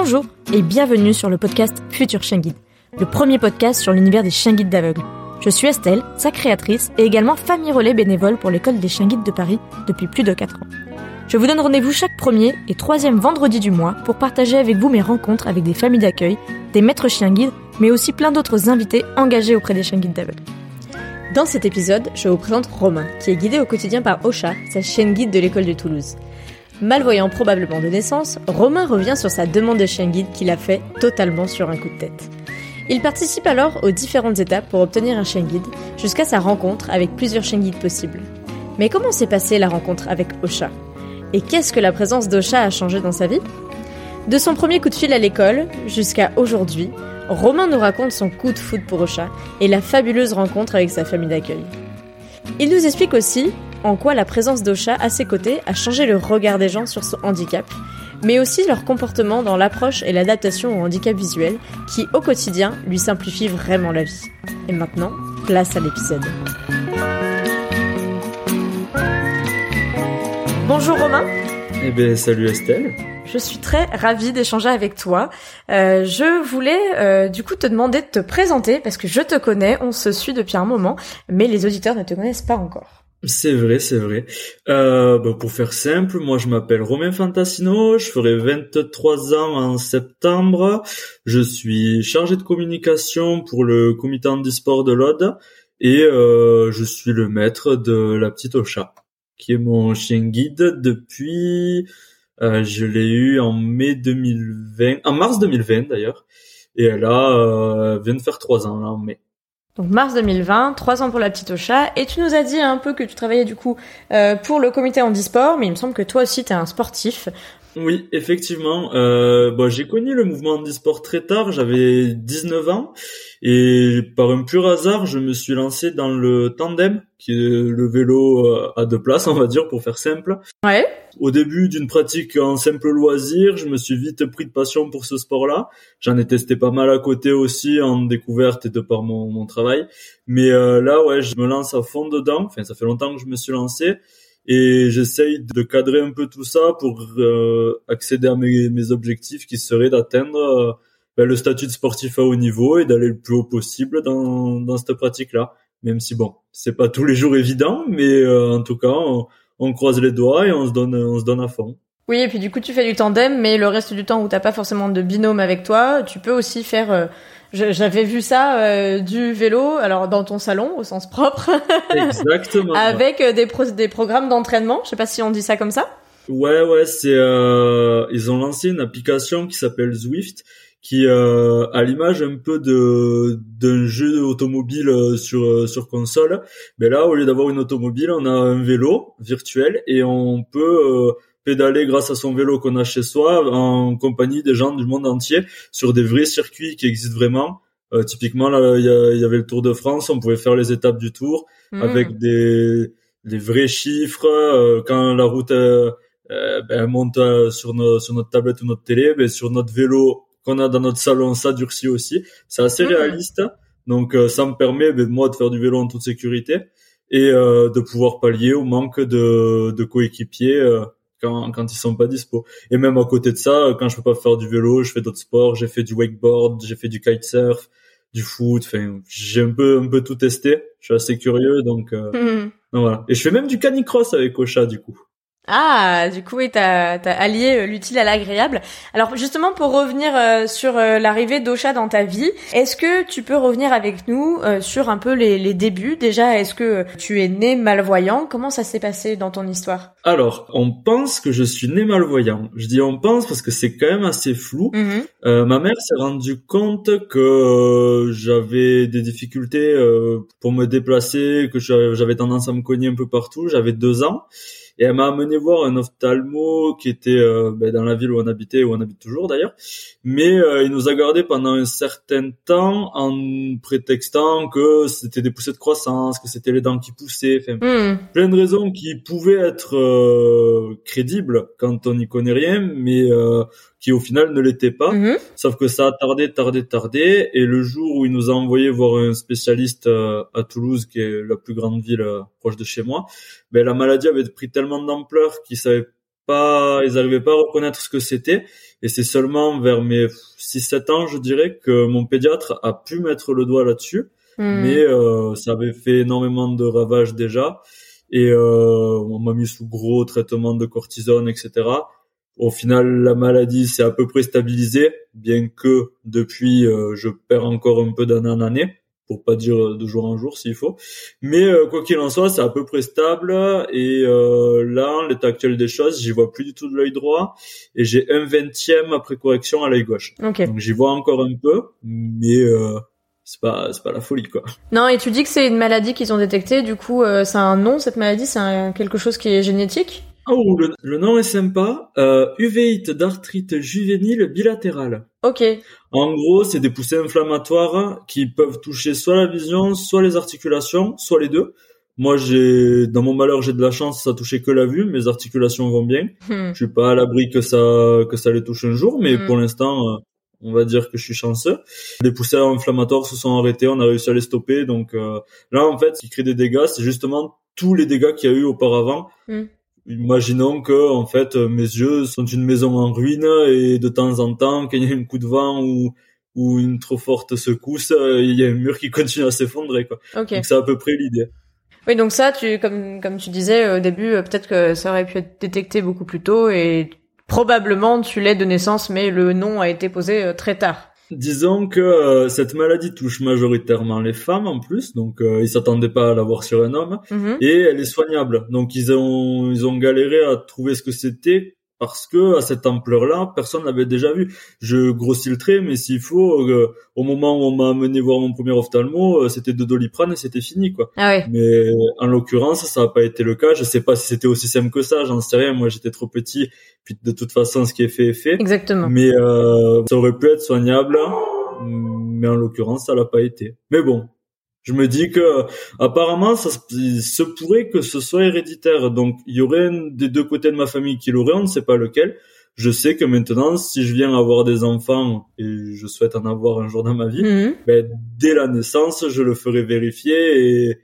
Bonjour et bienvenue sur le podcast Futur Chien Guide, le premier podcast sur l'univers des chiens guides d'aveugles. Je suis Estelle, sa créatrice et également famille relais bénévole pour l'école des chiens guides de Paris depuis plus de 4 ans. Je vous donne rendez-vous chaque premier et troisième vendredi du mois pour partager avec vous mes rencontres avec des familles d'accueil, des maîtres chiens guides, mais aussi plein d'autres invités engagés auprès des chiens guides d'aveugles. Dans cet épisode, je vous présente Romain, qui est guidé au quotidien par Ocha, sa chienne guide de l'école de Toulouse. Malvoyant probablement de naissance, Romain revient sur sa demande de chien guide qu'il a fait totalement sur un coup de tête. Il participe alors aux différentes étapes pour obtenir un chien guide, jusqu'à sa rencontre avec plusieurs chiens guides possibles. Mais comment s'est passée la rencontre avec Ocha? Et qu'est-ce que la présence d'Ocha a changé dans sa vie? De son premier coup de fil à l'école jusqu'à aujourd'hui, Romain nous raconte son coup de foot pour Ocha et la fabuleuse rencontre avec sa famille d'accueil. Il nous explique aussi en quoi la présence d'Ocha à ses côtés a changé le regard des gens sur son handicap, mais aussi leur comportement dans l'approche et l'adaptation au handicap visuel qui, au quotidien, lui simplifie vraiment la vie. Et maintenant, place à l'épisode. Bonjour Romain. Eh bien, salut Estelle. Je suis très ravie d'échanger avec toi. Euh, je voulais euh, du coup te demander de te présenter parce que je te connais, on se suit depuis un moment, mais les auditeurs ne te connaissent pas encore. C'est vrai, c'est vrai. Euh, bah, pour faire simple, moi je m'appelle Romain Fantasino, je ferai 23 ans en septembre. Je suis chargé de communication pour le comité handisport de l'Aude et euh, je suis le maître de la petite Ocha, qui est mon chien guide depuis... Euh, je l'ai eu en mai 2020, en mars 2020 d'ailleurs, et elle a euh, vient de faire trois ans là en mai. Donc mars 2020, trois ans pour la petite Ocha, et tu nous as dit un peu que tu travaillais du coup euh, pour le comité handisport, mais il me semble que toi aussi tu es un sportif. Oui, effectivement. Euh, bon, j'ai connu le mouvement handisport très tard, j'avais 19 ans, et par un pur hasard, je me suis lancé dans le tandem, qui est le vélo euh, à deux places, on va dire, pour faire simple. Ouais. Au début d'une pratique en simple loisir, je me suis vite pris de passion pour ce sport-là. J'en ai testé pas mal à côté aussi, en découverte et de par mon, mon travail. Mais euh, là, ouais, je me lance à fond dedans. Enfin, ça fait longtemps que je me suis lancé et j'essaye de cadrer un peu tout ça pour euh, accéder à mes, mes, objectifs qui seraient d'atteindre euh, ben, le statut de sportif à haut niveau et d'aller le plus haut possible dans, dans cette pratique-là. Même si bon, c'est pas tous les jours évident, mais euh, en tout cas, on, on, croise les doigts et on se donne, on se donne à fond. Oui, et puis du coup, tu fais du tandem, mais le reste du temps où t'as pas forcément de binôme avec toi, tu peux aussi faire j'avais vu ça euh, du vélo, alors dans ton salon au sens propre. Exactement. Avec euh, des des programmes d'entraînement. Je sais pas si on dit ça comme ça. Ouais, ouais, c'est euh, ils ont lancé une application qui s'appelle Zwift, qui euh, à l'image un peu de d'un jeu automobile euh, sur sur console. Mais là, au lieu d'avoir une automobile, on a un vélo virtuel et on peut pédaler grâce à son vélo qu'on a chez soi en compagnie des gens du monde entier sur des vrais circuits qui existent vraiment. Euh, typiquement, là, il y, avait le Tour de France, on pouvait faire les étapes du Tour mmh. avec des, des vrais chiffres. Euh, quand la route euh, ben, monte sur, sur notre tablette ou notre télé, ben, sur notre vélo qu'on a dans notre salon, ça durcit aussi. C'est assez mmh. réaliste. Donc, ça me permet ben, moi de faire du vélo en toute sécurité et de pouvoir pallier au manque de, de coéquipiers quand, quand ils sont pas dispo. Et même à côté de ça, quand je peux pas faire du vélo, je fais d'autres sports. J'ai fait du wakeboard, j'ai fait du kitesurf, du foot. Enfin, j'ai un peu un peu tout testé. Je suis assez curieux, donc, euh, mmh. donc voilà. Et je fais même du canicross avec Ocha du coup. Ah, du coup, oui, t'as as allié euh, l'utile à l'agréable. Alors, justement, pour revenir euh, sur euh, l'arrivée d'Ocha dans ta vie, est-ce que tu peux revenir avec nous sur un peu les, les débuts? Déjà, est-ce que tu es né malvoyant? Comment ça s'est passé dans ton histoire? Alors, on pense que je suis né malvoyant. Je dis on pense parce que c'est quand même assez flou. Mmh ma mère s'est rendue compte que j'avais des difficultés pour me déplacer, que j'avais tendance à me cogner un peu partout. J'avais deux ans. Et elle m'a amené voir un ophtalmo qui était euh, ben, dans la ville où on habitait, où on habite toujours d'ailleurs. Mais euh, il nous a gardé pendant un certain temps en prétextant que c'était des poussées de croissance, que c'était les dents qui poussaient, enfin, hmm. plein de raisons qui pouvaient être euh, crédibles quand on n'y connaît rien, mais qui au final ne l'était pas. Mhm. Sauf que ça a tardé, tardé, tardé. Et le jour où il nous a envoyé voir un spécialiste euh, à Toulouse, qui est la plus grande ville euh, proche de chez moi, ben la maladie avait pris tellement d'ampleur qu'il savait pas, ils arrivaient pas à reconnaître ce que c'était. Et c'est seulement vers mes 6-7 ans, je dirais, que mon pédiatre a pu mettre le doigt là-dessus. Hmm. Mais euh, ça avait fait énormément de ravages déjà. Et on m'a mis sous gros traitement de cortisone, etc. Au final, la maladie s'est à peu près stabilisée, bien que depuis, euh, je perds encore un peu d'année en année, pour pas dire de jour en jour s'il faut. Mais euh, quoi qu'il en soit, c'est à peu près stable. Et euh, là, l'état actuel des choses, j'y vois plus du tout de l'œil droit, et j'ai un vingtième après correction à l'œil gauche. Ok. Donc j'y vois encore un peu, mais euh, c'est pas c'est pas la folie quoi. Non, et tu dis que c'est une maladie qu'ils ont détectée, du coup, euh, c'est un nom, cette maladie, c'est quelque chose qui est génétique? Oh, le, le nom est sympa. Euh, uvéite d'arthrite juvénile bilatérale. Ok. En gros, c'est des poussées inflammatoires qui peuvent toucher soit la vision, soit les articulations, soit les deux. Moi, j'ai, dans mon malheur, j'ai de la chance, ça touchait que la vue, mes articulations vont bien. Hmm. Je suis pas à l'abri que ça, que ça les touche un jour, mais Mm. pour l'instant, euh, on va dire que je suis chanceux. Les poussées inflammatoires se sont arrêtées, on a réussi à les stopper. Donc euh, là, en fait, ce qui crée des dégâts, c'est justement tous les dégâts qu'il y a eu auparavant. Mm. Imaginons que, en fait, mes yeux sont une maison en ruine et de temps en temps, qu'il y a un coup de vent ou ou une trop forte secousse, euh, il y a un mur qui continue à s'effondrer. Quoi. Ok. Donc c'est à peu près l'idée. Oui, donc ça, tu, comme, comme tu disais au début, euh, peut-être que ça aurait pu être détecté beaucoup plus tôt et probablement tu l'es de naissance, mais le nom a été posé euh, très tard. Disons que euh, cette maladie touche majoritairement les femmes en plus, donc euh, ils s'attendaient pas à l'avoir sur un homme, Mhm. et elle est soignable. Donc ils ont ils ont galéré à trouver ce que c'était parce que à cette ampleur-là, personne l'avait déjà vu. Je grossis le trait, mais s'il faut, euh, au moment où on m'a amené voir mon premier ophtalmo, euh, c'était de doliprane et c'était fini quoi. Ah ouais. Mais en l'occurrence, ça n'a pas été le cas. Je sais pas si c'était aussi simple que ça, j'en sais rien. Moi, j'étais trop petit. Puis de toute façon, ce qui est fait est fait. Exactement. Mais euh, ça aurait pu être soignable, mais en l'occurrence, ça l'a pas été. Mais bon, je me dis que apparemment, ça se- pourrait que ce soit héréditaire. Donc, il y aurait un des deux côtés de ma famille qui l'aurait, on ne sait pas lequel. Je sais que maintenant, si je viens avoir des enfants, et je souhaite en avoir un jour dans ma vie, Mhm. ben, dès la naissance, je le ferai vérifier et,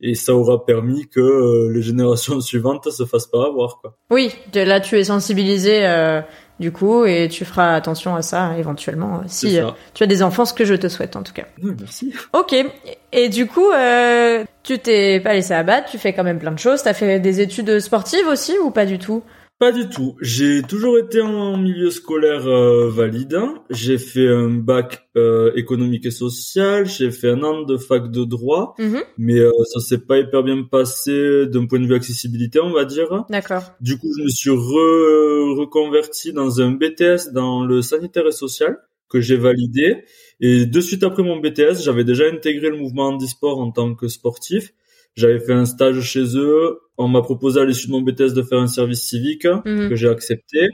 et ça aura permis que euh, les générations suivantes se fassent pas avoir. Quoi. Oui, de- là tu es sensibilisé euh, du coup et tu feras attention à ça éventuellement euh, si euh, ça. tu as des enfants, ce que je te souhaite en tout cas. Oui, merci. Ok. Et du coup, euh, tu t'es pas laissé abattre, tu fais quand même plein de choses. T'as fait des études sportives aussi ou pas du tout? Pas du tout. J'ai toujours été en milieu scolaire euh, valide. J'ai fait un bac euh, économique et social. J'ai fait un an de fac de droit, Mhm. mais euh, ça s'est pas hyper bien passé d'un point de vue accessibilité, on va dire. D'accord. Du coup, je me suis re- reconverti dans un BTS dans le sanitaire et social que j'ai validé. Et de suite après mon BTS, j'avais déjà intégré le mouvement handisport en tant que sportif. J'avais fait un stage chez eux. On m'a proposé à l'issue de mon BTS de faire un service civique Mhm. que j'ai accepté.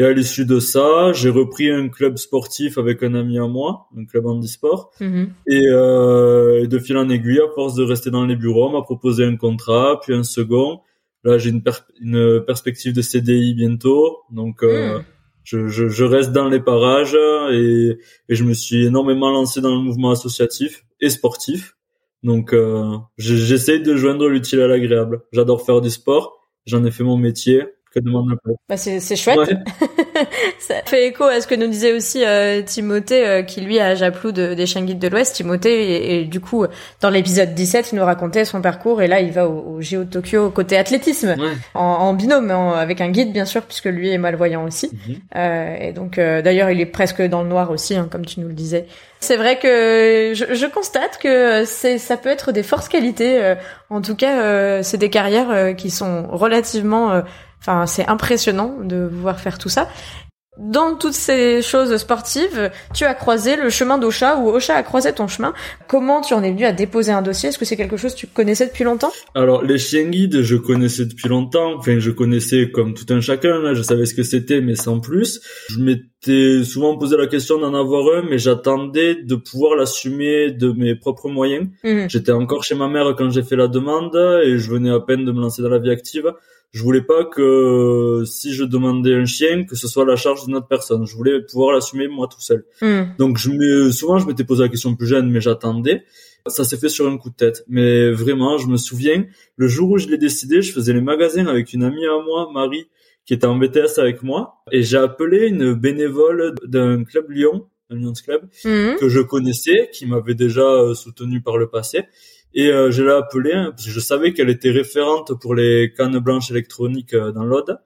Et à l'issue de ça, j'ai repris un club sportif avec un ami à moi, un club handisport. Mhm. Et, euh, et de fil en aiguille, à force de rester dans les bureaux, on m'a proposé un contrat, puis un second. Là, j'ai une, per- une perspective de CDI bientôt, donc euh, Mm. je, je, je reste dans les parages et, et je me suis énormément lancé dans le mouvement associatif et sportif. Donc, euh, j'essaye de joindre l'utile à l'agréable. J'adore faire du sport, j'en ai fait mon métier. Que demande le peuple Bah c'est c'est chouette. Ouais. Ça fait écho à ce que nous disait aussi euh, Timothée, euh, qui lui a Japlou de, des chiens guides de l'Ouest. Timothée, et, et du coup, dans l'épisode 17, il nous racontait son parcours, et là, il va au, au JO de Tokyo côté athlétisme, Ouais. en, en binôme, en- avec un guide, bien sûr, puisque lui est malvoyant aussi. Mhm. Euh, et donc, euh, d'ailleurs, il est presque dans le noir aussi, hein, comme tu nous le disais. C'est vrai que je, je constate que c'est, ça peut être des forces qualités. euh, en tout cas, euh, c'est des carrières euh, qui sont relativement, euh, enfin, c'est impressionnant de pouvoir faire tout ça. Dans toutes ces choses sportives, tu as croisé le chemin d'Ocha ou Ocha a croisé ton chemin. Comment tu en es venu à déposer un dossier? Est-ce que c'est quelque chose que tu connaissais depuis longtemps? Alors les chiens guides, je connaissais depuis longtemps. Enfin, je connaissais comme tout un chacun. Là, je savais ce que c'était, mais sans plus. Je m'étais souvent posé la question d'en avoir un, mais j'attendais de pouvoir l'assumer de mes propres moyens. Mhm. J'étais encore chez ma mère quand j'ai fait la demande et je venais à peine de me lancer dans la vie active. Je voulais pas que si je demandais un chien, que ce soit la charge d'une autre personne. Je voulais pouvoir l'assumer moi tout seul. Hmm. Donc je me, souvent je m'étais posé la question plus jeune, mais j'attendais. Ça s'est fait sur un coup de tête. Mais vraiment, je me souviens, le jour où je l'ai décidé, je faisais les magasins avec une amie à moi, Marie, qui était en BTS avec moi, et j'ai appelé une bénévole d'un club Lyon, un Lions Club, Mhm. que je connaissais, qui m'avait déjà euh, soutenu par le passé. Et euh, je l'ai appelée hein, parce que je savais qu'elle était référente pour les cannes blanches électroniques euh, dans l'Aude.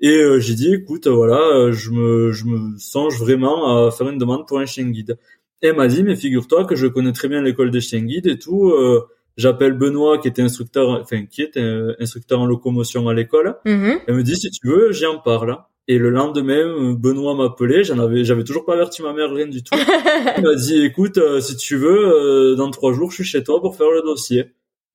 Et euh, j'ai dit, écoute, voilà, euh, je me, je me songe vraiment à faire une demande pour un chien guide. Et elle m'a dit, mais figure-toi que je connais très bien l'école des chiens guides et tout. euh, J'appelle Benoît, qui était instructeur, enfin qui était euh, instructeur en locomotion à l'école. Mhm. Elle me dit si tu veux, j'y en parle. Et le lendemain, Benoît m'appelait, j'en avais, j'avais toujours pas averti ma mère rien du tout. Il m'a dit écoute, euh, si tu veux, euh, dans trois jours, je suis chez toi pour faire le dossier.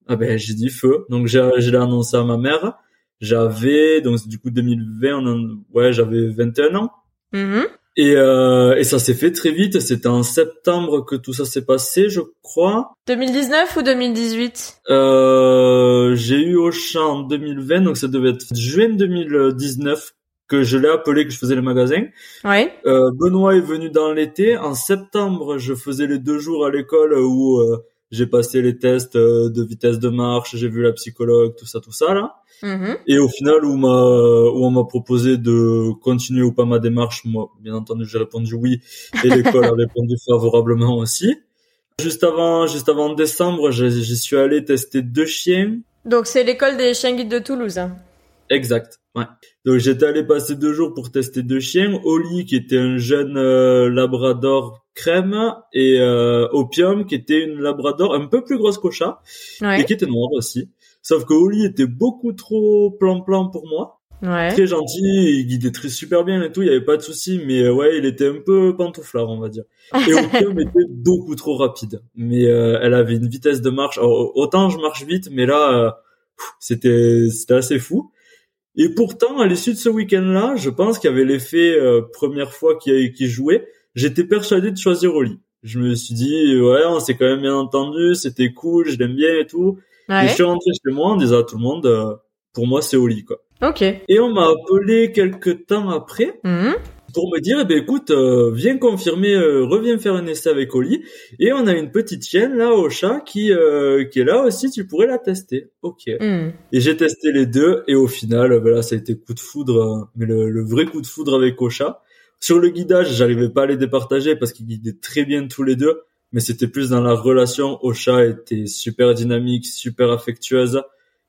Ah ben j'ai dit feu. Donc j'ai, je l'ai annoncé à ma mère. J'avais donc du coup 2020, on en- ouais, j'avais 21 ans. Mhm. Et, euh, et ça s'est fait très vite. C'était en septembre que tout ça s'est passé, je crois. 2019 ou 2018 Euh, j'ai eu au champ en 2020, donc ça devait être juin 2019 que je l'ai appelé, que je faisais les magasins. Ouais. Euh, Benoît est venu dans l'été. En septembre, je faisais les deux jours à l'école où euh, j'ai passé les tests euh, de vitesse de marche, j'ai vu la psychologue, tout ça, tout ça là. Mhm. Et au final, où, m'a, où on m'a proposé de continuer ou pas ma démarche, moi, bien entendu, j'ai répondu oui, et l'école a répondu favorablement aussi. Juste avant, juste avant décembre, j'y suis allé tester deux chiens. Donc c'est l'école des chiens guides de Toulouse. hein. Exact, ouais. Donc j'étais allé passer deux jours pour tester deux chiens. Oli, qui était un jeune euh, labrador crème, et euh, Opium, qui était une labrador un peu plus grosse qu'Ocha, et Ouais. qui était noire aussi. Sauf que Oli était beaucoup trop plan-plan pour moi. Ouais. Très gentil, il guidait très super bien et tout, il y avait pas de souci, mais euh, ouais, il était un peu pantouflard, on va dire. Et Opium était beaucoup trop rapide. Mais euh, elle avait une vitesse de marche. Alors, autant je marche vite, mais là, euh, c'était assez fou. Et pourtant, à l'issue de ce week-end-là, je pense qu'il y avait l'effet euh, première fois qu'il jouait. J'étais persuadé de choisir Oli. Je me suis dit, ouais, on s'est quand même bien entendu, c'était cool, je l'aime bien et tout. Et je suis rentré chez moi en disant à tout le monde, euh, pour moi, c'est Oli, quoi. Ok. Et on m'a appelé quelques temps après Mhm. Pour me dire, eh ben écoute, euh, viens confirmer, euh, reviens faire un essai avec Oli. Et on a une petite chienne là au chat qui euh, qui est là aussi, tu pourrais la tester. Ok. Mhm. Et j'ai testé les deux et au final, euh, voilà, ça a été coup de foudre, euh, mais le, le vrai coup de foudre avec Ocha. Sur le guidage, j'arrivais pas à les départager parce qu'ils guidaient très bien tous les deux, mais c'était plus dans la relation. Ocha était super dynamique, super affectueuse.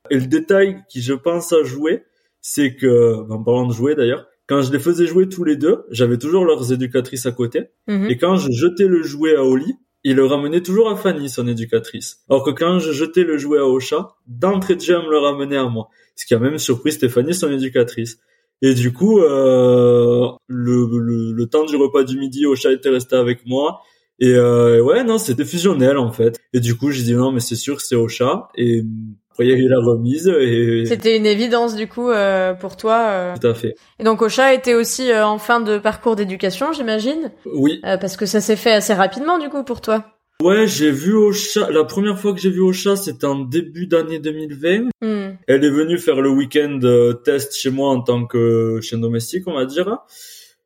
Et le détail qui, je pense, a joué, c'est que, en parlant de jouer d'ailleurs, quand je les faisais jouer tous les deux, j'avais toujours leurs éducatrices à côté. Mhm. Et quand je jetais le jouet à Oli, il le ramenait toujours à Fanny, son éducatrice. Alors que quand je jetais le jouet à Ocha, d'entrée de jeu, elle me le ramenait à moi. Ce qui a même surpris Stéphanie, son éducatrice. Et du coup, euh, le, le, le temps du repas du midi, Ocha était resté avec moi. Et euh, ouais, non, c'était fusionnel en fait. Et du coup, j'ai dit non, mais c'est sûr que c'est Ocha. Et après, il y a eu la remise et C'était une évidence du coup euh, pour toi. euh. tout à fait. Et donc Ocha était aussi euh, en fin de parcours d'éducation, j'imagine, Oui, Euh, parce que ça s'est fait assez rapidement du coup pour toi. ouais, j'ai vu Ocha. La première fois que j'ai vu Ocha, c'était en début d'année 2020. Mhm. Elle est venue faire le week-end euh, test chez moi en tant que chien domestique, on va dire.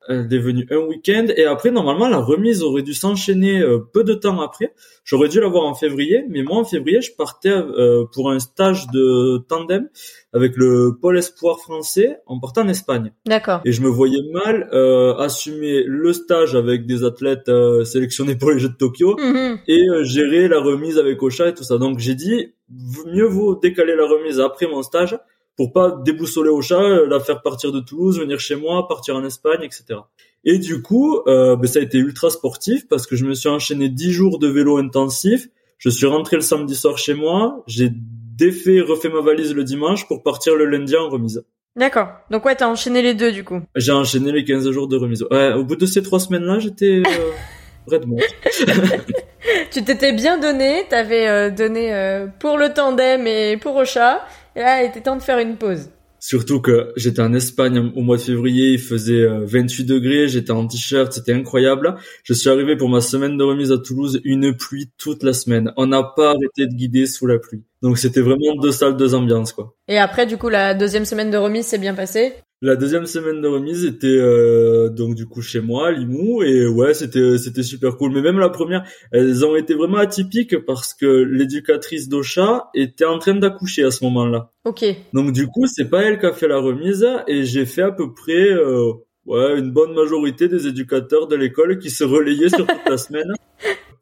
Elle est venue un week-end et après normalement la remise aurait dû s'enchaîner euh, peu de temps après. J'aurais dû l'avoir en février, mais moi en février je partais euh, pour un stage de tandem avec le pôle espoir français en partant en Espagne. D'accord. Et je me voyais mal euh, assumer le stage avec des athlètes euh, sélectionnés pour les Jeux de Tokyo Mhm. et euh, gérer la remise avec Ocha et tout ça. Donc j'ai dit mieux vaut décaler la remise après mon stage pour pas déboussoler Ocha, euh, la faire partir de Toulouse, venir chez moi, partir en Espagne, etc. Et du coup, euh, ben, ça a été ultra sportif parce que je me suis enchaîné 10 jours de vélo intensif. Je suis rentré le samedi soir chez moi, j'ai défait, refait ma valise le dimanche pour partir le lundi en remise. D'accord. Donc ouais, t'as enchaîné les deux du coup. J'ai enchaîné les 15 jours de remise. Ouais, au bout de ces trois semaines-là, j'étais euh, raide mort. Tu t'étais bien donné, t'avais euh, donné euh, pour le tandem et pour Ocha, et là il était temps de faire une pause. Surtout que j'étais en Espagne au mois de février, il faisait 28 degrés, j'étais en t-shirt, c'était incroyable. Je suis arrivé pour ma semaine de remise à Toulouse, une pluie toute la semaine. On n'a pas arrêté de guider sous la pluie. Donc c'était vraiment deux salles, deux ambiances quoi. Et après du coup la deuxième semaine de remise s'est bien passée la deuxième semaine de remise était euh, donc du coup chez moi, à Limoux, et ouais, c'était c'était super cool. Mais même la première, elles ont été vraiment atypiques parce que l'éducatrice d'Ocha était en train d'accoucher à ce moment-là. Ok. Donc du coup, c'est pas elle qui a fait la remise, et j'ai fait à peu près euh, ouais une bonne majorité des éducateurs de l'école qui se relayaient sur toute la semaine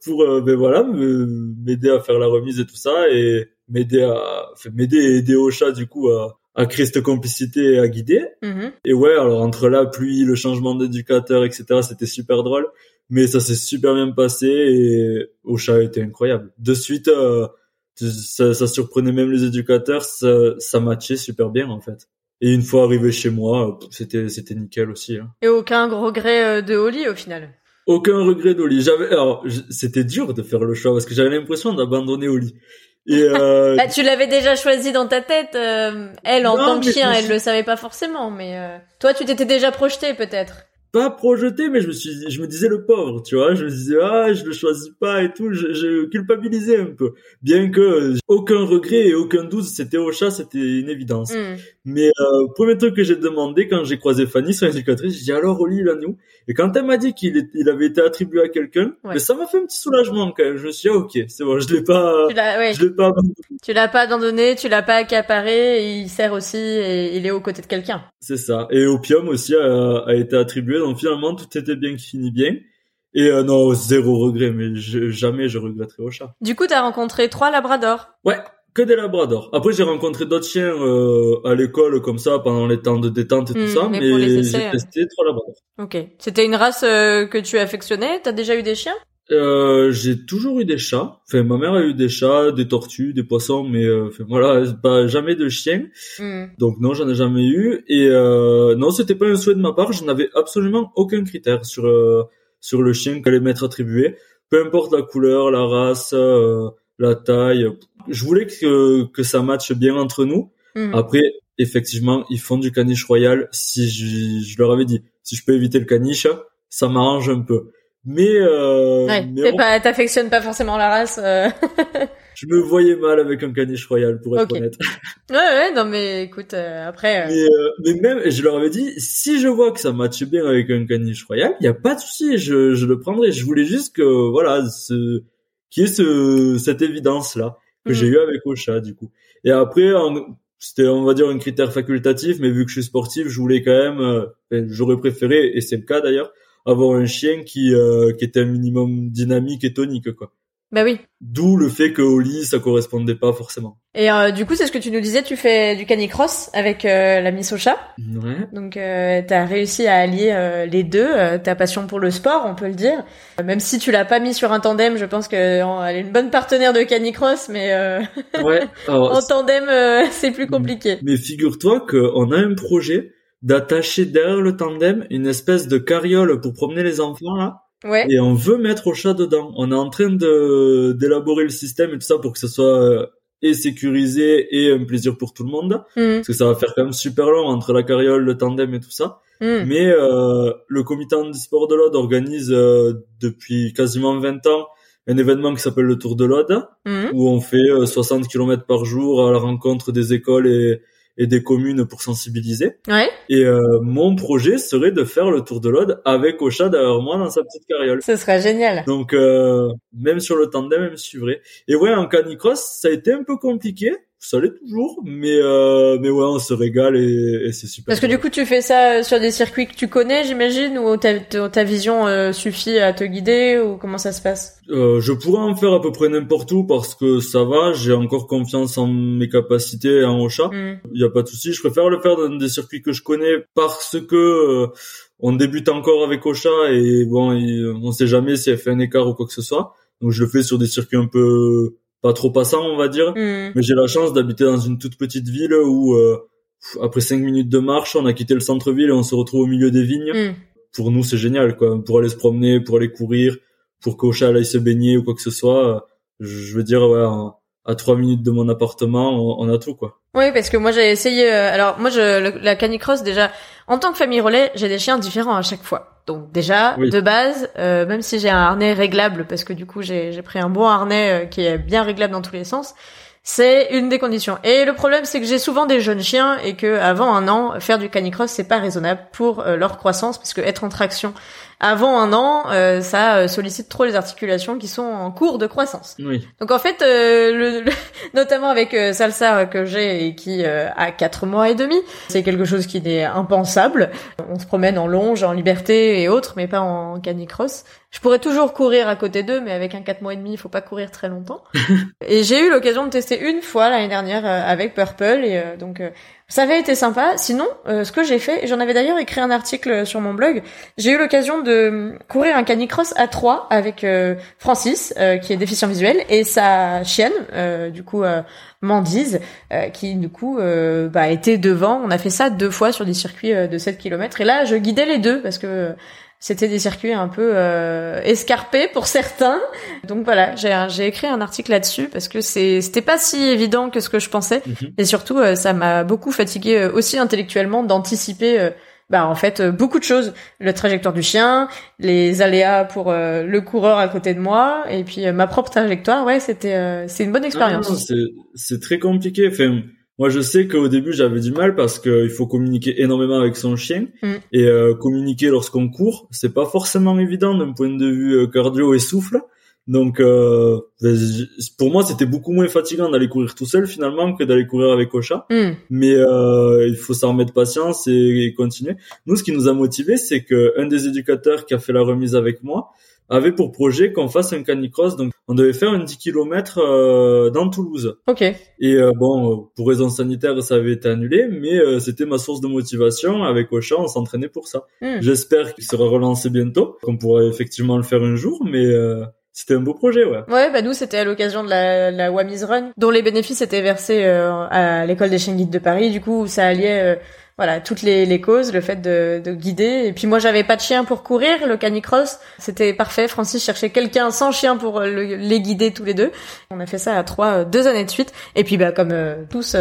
pour euh, ben voilà m'aider à faire la remise et tout ça et m'aider à m'aider aider Ocha du coup à à cette complicité à guider. Mhm. Et ouais, alors entre la pluie, le changement d'éducateur, etc., c'était super drôle. Mais ça s'est super bien passé et Ocha était incroyable. De suite, euh, ça, ça, surprenait même les éducateurs, ça, ça matchait super bien en fait. Et une fois arrivé chez moi, c'était c'était nickel aussi. Hein. Et aucun regret euh, de Oli au final? Aucun regret d'Oli. J'avais alors c'était dur de faire le choix parce que j'avais l'impression d'abandonner Oli. Et euh... bah, tu l'avais déjà choisi dans ta tête. Euh, elle, en tant que chien, elle le savait pas forcément, mais euh, toi, tu t'étais déjà projeté peut-être pas projeté, mais je me suis, je me disais le pauvre, tu vois, je me disais ah je le choisis pas et tout, je, je culpabilisais un peu, bien que aucun regret et aucun doute, c'était au chat, c'était une évidence. Hmm. Mais euh, premier truc que j'ai demandé quand j'ai croisé Fanny, son éducatrice, j'ai dit alors Oli il a nous, et quand elle m'a dit qu'il il avait été attribué à quelqu'un, mais ça m'a fait un petit soulagement quand même. Je me suis dit ah, ok, c'est bon, je l'ai pas, je l'ai pas abandonné. Tu l'as pas abandonné, tu l'as pas accaparé, il sert aussi et il est aux côtés de quelqu'un. C'est ça. Et Opium aussi a, a été attribué, donc finalement tout était bien qui finit bien. Et euh, non, zéro regret, mais jamais je regretterai au chat. Du coup, t'as rencontré trois labradors. Ouais, que des labradors. Après, j'ai rencontré d'autres chiens euh, à l'école comme ça pendant les temps de détente et tout Hmm, ça, mais j'ai testé trois labradors. Ok. C'était une race euh, que tu affectionnais? T'as déjà eu des chiens? Euh, j'ai toujours eu des chats. Enfin, ma mère a eu des chats, des tortues, des poissons, mais euh, enfin, voilà, pas jamais de chiens. Hmm. Donc non, j'en ai jamais eu. Et euh, non, c'était pas un souhait de ma part. Je n'avais absolument aucun critère sur euh, sur le chien qu'allait m'être attribué. Peu importe la couleur, la race, euh, la taille. Je voulais que que ça matche bien entre nous. Hmm. Après, effectivement, ils font du caniche royal. Si je, je leur avais dit, si je peux éviter le caniche, ça m'arrange un peu. Mais, euh, Ouais. mais T'es on- pas, t'affectionnes pas forcément la race. euh. je me voyais mal avec un caniche royal, pour être honnête. ouais, ouais. Non, mais écoute, euh, après. euh, Mais, euh, mais même, je leur avais dit, si je vois que ça matche bien avec un caniche royal, il y a pas de souci, je, je le prendrai. Je voulais juste que, voilà, ce, qu'il y ait ce, cette évidence-là que Mhm. j'ai eu avec Ocha, du coup. Et après, c'était, on va dire, un critère facultatif, mais vu que je suis sportif, je voulais quand même, euh, j'aurais préféré, et c'est le cas d'ailleurs, avoir un chien qui, euh, qui était un minimum dynamique et tonique, quoi. Bah oui. D'où le fait que au lit, ça correspondait pas forcément. Et euh, du coup, c'est ce que tu nous disais, tu fais du canicross avec euh, la Miss Ocha. Ouais. Donc, euh, t'as réussi à allier euh, les deux, euh, ta passion pour le sport, on peut le dire. Euh, Même si tu l'as pas mis sur un tandem, je pense qu'elle est une bonne partenaire de canicross, mais euh, Ouais. Alors, en tandem, euh, c'est plus compliqué. Mais figure-toi qu'on a un projet d'attacher derrière le tandem une espèce de carriole pour promener les enfants là, Ouais. et on veut mettre au chat dedans. On est en train de d'élaborer le système et tout ça pour que ce soit euh, et sécurisé et un plaisir pour tout le monde, Hmm, parce que ça va faire quand même super long entre la carriole, le tandem et tout ça. hmm. Mais euh, le comité du sport de l'Aude organise euh, depuis quasiment 20 ans un événement qui s'appelle le Tour de l'Aude Hmm. où on fait euh, 60 km par jour à la rencontre des écoles et, et des communes pour sensibiliser. Ouais, Et euh, mon projet serait de faire le tour de l'Aude avec Ocha derrière moi dans sa petite carriole. ce serait génial. Donc euh, même sur le tandem, elle me suivrait. Et ouais, en canicross, ça a été un peu compliqué. Ça l'est toujours, mais euh, mais ouais, on se régale et, et c'est super. Parce que du coup, tu fais ça euh, sur des circuits que tu connais, j'imagine, ou ta, ta vision euh, suffit à te guider, ou comment ça se passe? Euh, je pourrais en faire à peu près n'importe où parce que ça va, j'ai encore confiance en mes capacités et en Ocha. Hmm. Il y a pas de souci. Je préfère le faire dans des circuits que je connais parce que euh, on débute encore avec Ocha et bon, il- on sait jamais si elle fait un écart ou quoi que ce soit. Donc je le fais sur des circuits un peu pas trop passants, on va dire. Hmm. Mais j'ai la chance d'habiter dans une toute petite ville où euh, après cinq minutes de marche, on a quitté le centre-ville et on se retrouve au milieu des vignes. Hmm. Pour nous, c'est génial, quoi. Pour aller se promener, pour aller courir, pour qu'Ocha aille se baigner ou quoi que ce soit. euh, Je veux dire, ouais, à trois minutes de mon appartement, on, a tout quoi. Oui, parce que moi j'ai essayé. Euh, alors moi, je, la canicross déjà, en tant que famille relais, j'ai des chiens différents à chaque fois. Donc déjà, de base, euh, même si j'ai un harnais réglable, parce que du coup j'ai pris un bon harnais euh, qui est bien réglable dans tous les sens, c'est une des conditions. Et le problème, c'est que j'ai souvent des jeunes chiens et que avant un an, faire du canicross, c'est pas raisonnable pour leur croissance, parce que être en traction avant un an, euh, ça euh, sollicite trop les articulations qui sont en cours de croissance. Oui. Donc en fait, euh, le, notamment avec Salsa que j'ai et qui a quatre mois et demi, c'est quelque chose qui est impensable. On se promène en longe, en liberté et autres, mais pas en canicross. Je pourrais toujours courir à côté d'eux, mais avec un quatre mois et demi, il faut pas courir très longtemps. et j'ai eu l'occasion de tester une fois l'année dernière avec Purple, et donc ça avait été sympa. Sinon, euh, ce que j'ai fait, j'en avais d'ailleurs écrit un article sur mon blog, j'ai eu l'occasion de courir un canicross à trois avec euh, Francis, euh, qui est déficient visuel, et sa chienne, du coup Mandise, qui du coup bah, était devant. On a fait ça deux fois sur des circuits de 7 km. Et là, je guidais les deux parce que c'était des circuits un peu euh, escarpés pour certains. Donc voilà, j'ai écrit un article là-dessus parce que c'est c'était pas si évident que ce que je pensais mhm. et surtout euh, ça m'a beaucoup fatigué euh, aussi intellectuellement d'anticiper euh, bah en fait beaucoup de choses, le trajectoire du chien, les aléas pour le coureur à côté de moi et puis ma propre trajectoire. Ouais, c'était c'est une bonne expérience. C'est très compliqué. Enfin, moi, je sais qu'au début, j'avais du mal parce qu'il faut communiquer énormément avec son chien mm. et euh, communiquer lorsqu'on court, c'est pas forcément évident d'un point de vue euh, cardio et souffle. Donc, euh, ben, pour moi, c'était beaucoup moins fatigant d'aller courir tout seul finalement que d'aller courir avec Ocha. Mm. Mais il faut s'en remettre patience et, continuer. Nous, ce qui nous a motivés, c'est que un des éducateurs qui a fait la remise avec moi, avait pour projet qu'on fasse un canicross. Donc, on devait faire un 10 km euh, dans Toulouse. Ok. Et euh, bon, pour raisons sanitaires, ça avait été annulé, mais euh, c'était ma source de motivation. Avec Auchan, on s'entraînait pour ça. Hmm. J'espère qu'il sera relancé bientôt, qu'on pourrait effectivement le faire un jour, mais c'était un beau projet, ouais. Ouais, bah nous c'était à l'occasion de la, la Wamis Run, dont les bénéfices étaient versés à l'école des chiens guides de Paris. Du coup, ça alliait voilà toutes les, les causes, le fait de, de guider. Et puis moi j'avais pas de chien pour courir, le canicross c'était parfait. Francis cherchait quelqu'un sans chien pour euh, les guider tous les deux. On a fait ça à trois euh, deux années de suite. Et puis bah comme euh, tous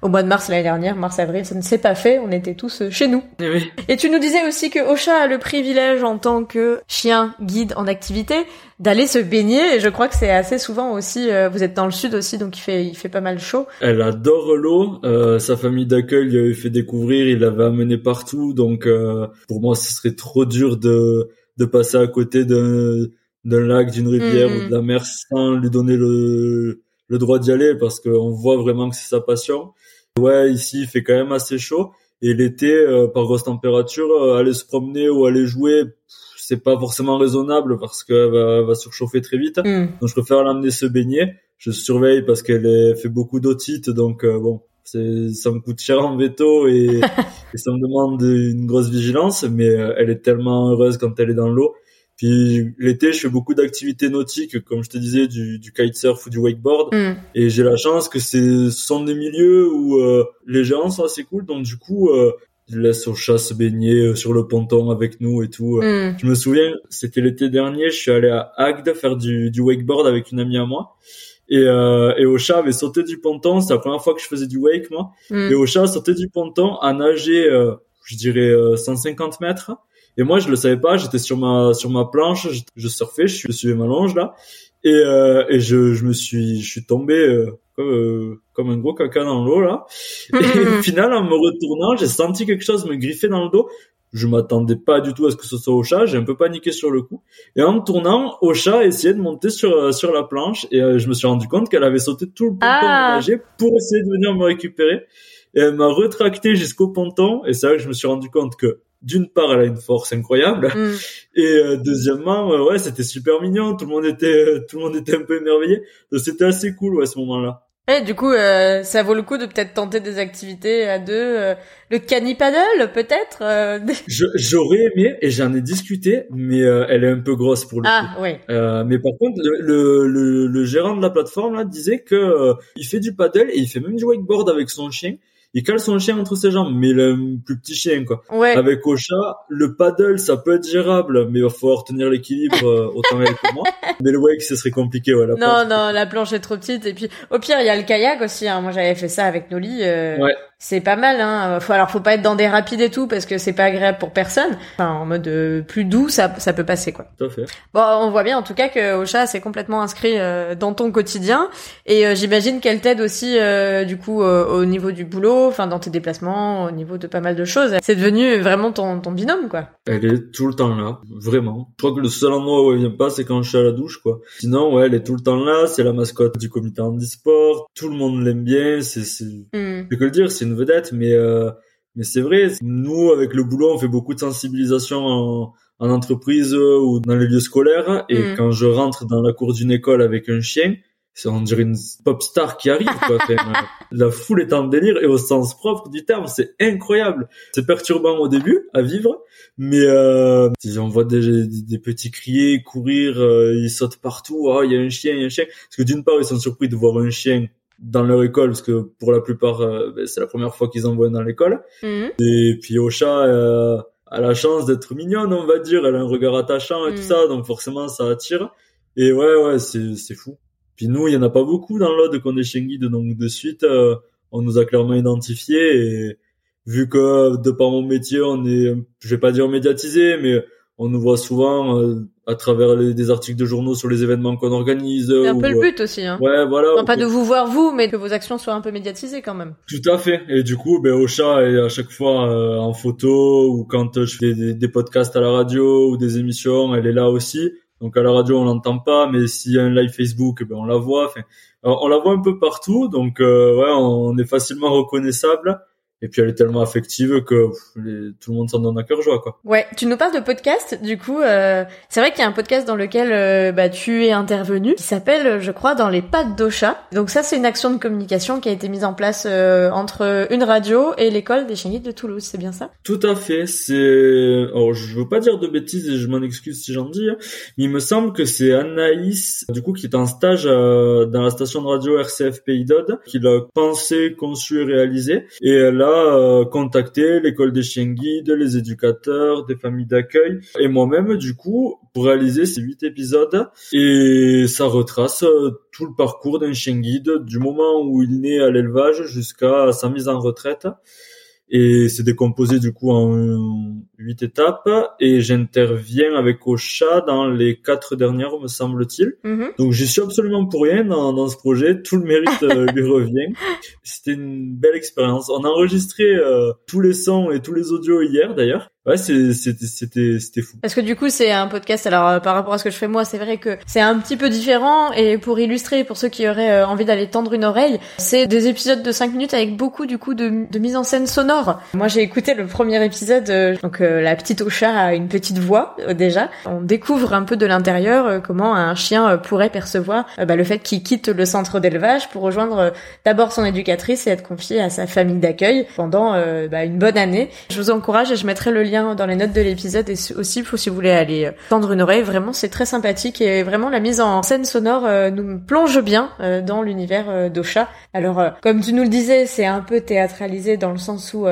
au mois de mars l'année dernière, mars avril, ça ne s'est pas fait. On était tous chez nous. Et, eh Et tu nous disais aussi que Ocha a le privilège en tant que chien guide en activité d'aller se baigner. Et je crois que c'est assez souvent aussi euh, vous êtes dans le sud aussi donc il fait il fait pas mal chaud. Elle adore l'eau, euh, sa famille d'accueil lui avait fait découvrir, il l'avait amené partout. Donc euh, pour moi ce serait trop dur de de passer à côté d'un d'un lac, d'une rivière ou de la mer sans lui donner le le droit d'y aller parce qu'on voit vraiment que c'est sa passion. Ouais, ici il fait quand même assez chaud. Et l'été par grosse température aller se promener ou aller jouer c'est pas forcément raisonnable parce qu'elle va, va surchauffer très vite. Mm. Donc je préfère l'amener se baigner. Je surveille parce qu'elle fait beaucoup d'otite, donc euh, bon, ça me coûte cher en veto et, et, ça me demande une grosse vigilance. Mais euh, elle est tellement heureuse quand elle est dans l'eau. Puis l'été, je fais beaucoup d'activités nautiques, comme je te disais, du, du kitesurf ou du wakeboard. Mm. Et j'ai la chance que ce sont des milieux où euh, les gens sont assez cool. Donc du coup, laisse au chat se baigner euh, sur le ponton avec nous et tout. Mm. Je me souviens, c'était l'été dernier, je suis allé à Agde faire du, du wakeboard avec une amie à moi. Et, euh, et Ocha avait sauté du ponton, c'est la première fois que je faisais du wake moi. Mm. Et Ocha a sauté du ponton, a nagé, euh, je dirais 150 euh, mètres. Et moi je le savais pas, j'étais sur ma sur ma planche, je, je surfais, je suivais ma longe là. Et, euh, et je, je me suis je suis tombé euh, comme, comme un gros caca dans l'eau là. Et au final, en me retournant, j'ai senti quelque chose me griffer dans le dos. Je m'attendais pas du tout à ce que ce soit au chat. J'ai un peu paniqué sur le coup. Et en me tournant, au chat essayait de monter sur euh, sur la planche et euh, je me suis rendu compte qu'elle avait sauté tout le ponton ah. pour essayer de venir me récupérer. Et elle m'a retracté jusqu'au ponton. Et c'est là que je me suis rendu compte que d'une part, elle a une force incroyable, mm. et euh, deuxièmement, ouais, c'était super mignon. Tout le monde était, tout le monde était un peu émerveillé. Donc c'était assez cool, ouais, à ce moment-là. Et du coup, euh, ça vaut le coup de peut-être tenter des activités à deux. Euh, le canipaddle, peut-être. Euh, j'aurais aimé et j'en ai discuté, mais elle est un peu grosse pour le ah, coup. oui. mais par contre, le, le, le, gérant de la plateforme là disait que il fait du paddle et il fait même du wakeboard avec son chien il cale son chien entre ses jambes, mais il a un plus petit chien, quoi. Ouais. Avec Ocha, le paddle, ça peut être gérable, mais il va falloir tenir l'équilibre euh, autant avec moi. Mais le wake, ce serait compliqué, ouais. la Non, planche. non, la planche est trop petite. Et puis, au pire, il y a le kayak aussi. Hein. Moi, j'avais fait ça avec Noli. euh, Ouais. C'est pas mal. Hein. Faut, alors, faut pas être dans des rapides et tout parce que c'est pas agréable pour personne. Enfin, en mode euh, plus doux, ça, ça peut passer quoi. Tout à fait. Bon, on voit bien en tout cas que Ocha s'est complètement inscrit euh, dans ton quotidien. Et euh, j'imagine qu'elle t'aide aussi euh, du coup euh, au niveau du boulot, enfin dans tes déplacements, au niveau de pas mal de choses. C'est devenu vraiment ton, ton binôme quoi. Elle est tout le temps là, vraiment. Je crois que le seul endroit où elle vient pas, c'est quand je suis à la douche, quoi. Sinon, ouais, elle est tout le temps là, c'est la mascotte du comité handisport, tout le monde l'aime bien, c'est, c'est, peux que le dire, c'est une vedette, mais, euh, mais c'est vrai, nous, avec le boulot, on fait beaucoup de sensibilisation en, en entreprise ou dans les lieux scolaires, et Mm. quand je rentre dans la cour d'une école avec un chien, c'est on dirait une pop star qui arrive, quoi. Enfin, euh, la foule est en délire, et au sens propre du terme, c'est incroyable. C'est perturbant au début, à vivre, mais euh, on voit des petits crier, courir, euh, ils sautent partout, oh, il y a un chien, il y a un chien. Parce que d'une part, ils sont surpris de voir un chien dans leur école, parce que pour la plupart, euh, ben, c'est la première fois qu'ils en voient dans l'école. Mhm. Et puis Ocha euh, a la chance d'être mignonne, on va dire. Elle a un regard attachant et tout ça, donc forcément ça attire. Et ouais, ouais, c'est c'est fou. Puis nous, il y en a pas beaucoup dans l'Aude qu'on est chien guide, donc de suite, euh, on nous a clairement identifiés. Et vu que de par mon métier, on est, je vais pas dire médiatisé, mais on nous voit souvent euh, à travers les, des articles de journaux sur les événements qu'on organise. C'est un ou, peu le euh, but aussi. Hein. Ouais, voilà. Non, pas de vous voir vous, mais que vos actions soient un peu médiatisées quand même. tout à fait. Et du coup, ben, Ocha est à chaque fois euh, en photo ou quand euh, je fais des, des podcasts à la radio ou des émissions, elle est là aussi. Donc à la radio, on l'entend pas, mais s'il y a un live Facebook, ben, on la voit. Enfin, on la voit un peu partout, donc euh, ouais, on est facilement reconnaissable. Et puis elle est tellement affective que pff, les- tout le monde s'en donne à cœur joie, quoi. Ouais, tu nous parles de podcast, du coup, euh, c'est vrai qu'il y a un podcast dans lequel euh, bah, tu es intervenu, qui s'appelle, je crois, dans les pattes d'Ocha. Donc ça, c'est une action de communication qui a été mise en place euh, entre une radio et l'école des chiens de Toulouse, c'est bien ça? Tout à fait. C'est, alors je veux pas dire de bêtises et je m'en excuse si j'en dis, hein, mais il me semble que c'est Anaïs, du coup, qui est en stage euh, dans la station de radio RCF Pays d'Aude, qui l'a pensé, conçu et réalisé, et elle euh, contacté l'école des chiens guides, les éducateurs, des familles d'accueil, et moi-même, du coup, pour réaliser ces huit épisodes, et ça retrace euh, tout le parcours d'un chien guide, du moment où il naît à l'élevage jusqu'à sa mise en retraite et c'est décomposé du coup en huit étapes. Et j'interviens avec Ocha dans les quatre dernières me semble-t-il. Mhm. donc j'y suis absolument pour rien dans, dans ce projet. Tout le mérite euh, lui revient. C'était une belle expérience. On a enregistré euh, tous les sons et tous les audios hier d'ailleurs ouais c'était c'était fou Parce que du coup, c'est un podcast. Alors, euh, par rapport à ce que je fais moi, c'est vrai que c'est un petit peu différent. Et pour illustrer, pour ceux qui auraient euh, envie d'aller tendre une oreille, c'est des épisodes de 5 minutes avec beaucoup du coup de, mise en scène sonore. Moi, j'ai écouté le premier épisode. euh, donc, la petite Ocha a une petite voix déjà. On découvre un peu de l'intérieur comment un chien pourrait percevoir bah, le fait qu'il quitte le centre d'élevage pour rejoindre d'abord son éducatrice et être confié à sa famille d'accueil pendant bah, une bonne année. Je vous encourage et je mettrai le lien dans les notes de l'épisode et aussi si vous voulez aller euh, tendre une oreille. Vraiment, c'est très sympathique et vraiment la mise en scène sonore euh, nous plonge bien euh, dans l'univers d'Ocha. Alors, comme tu nous le disais, c'est un peu théâtralisé dans le sens où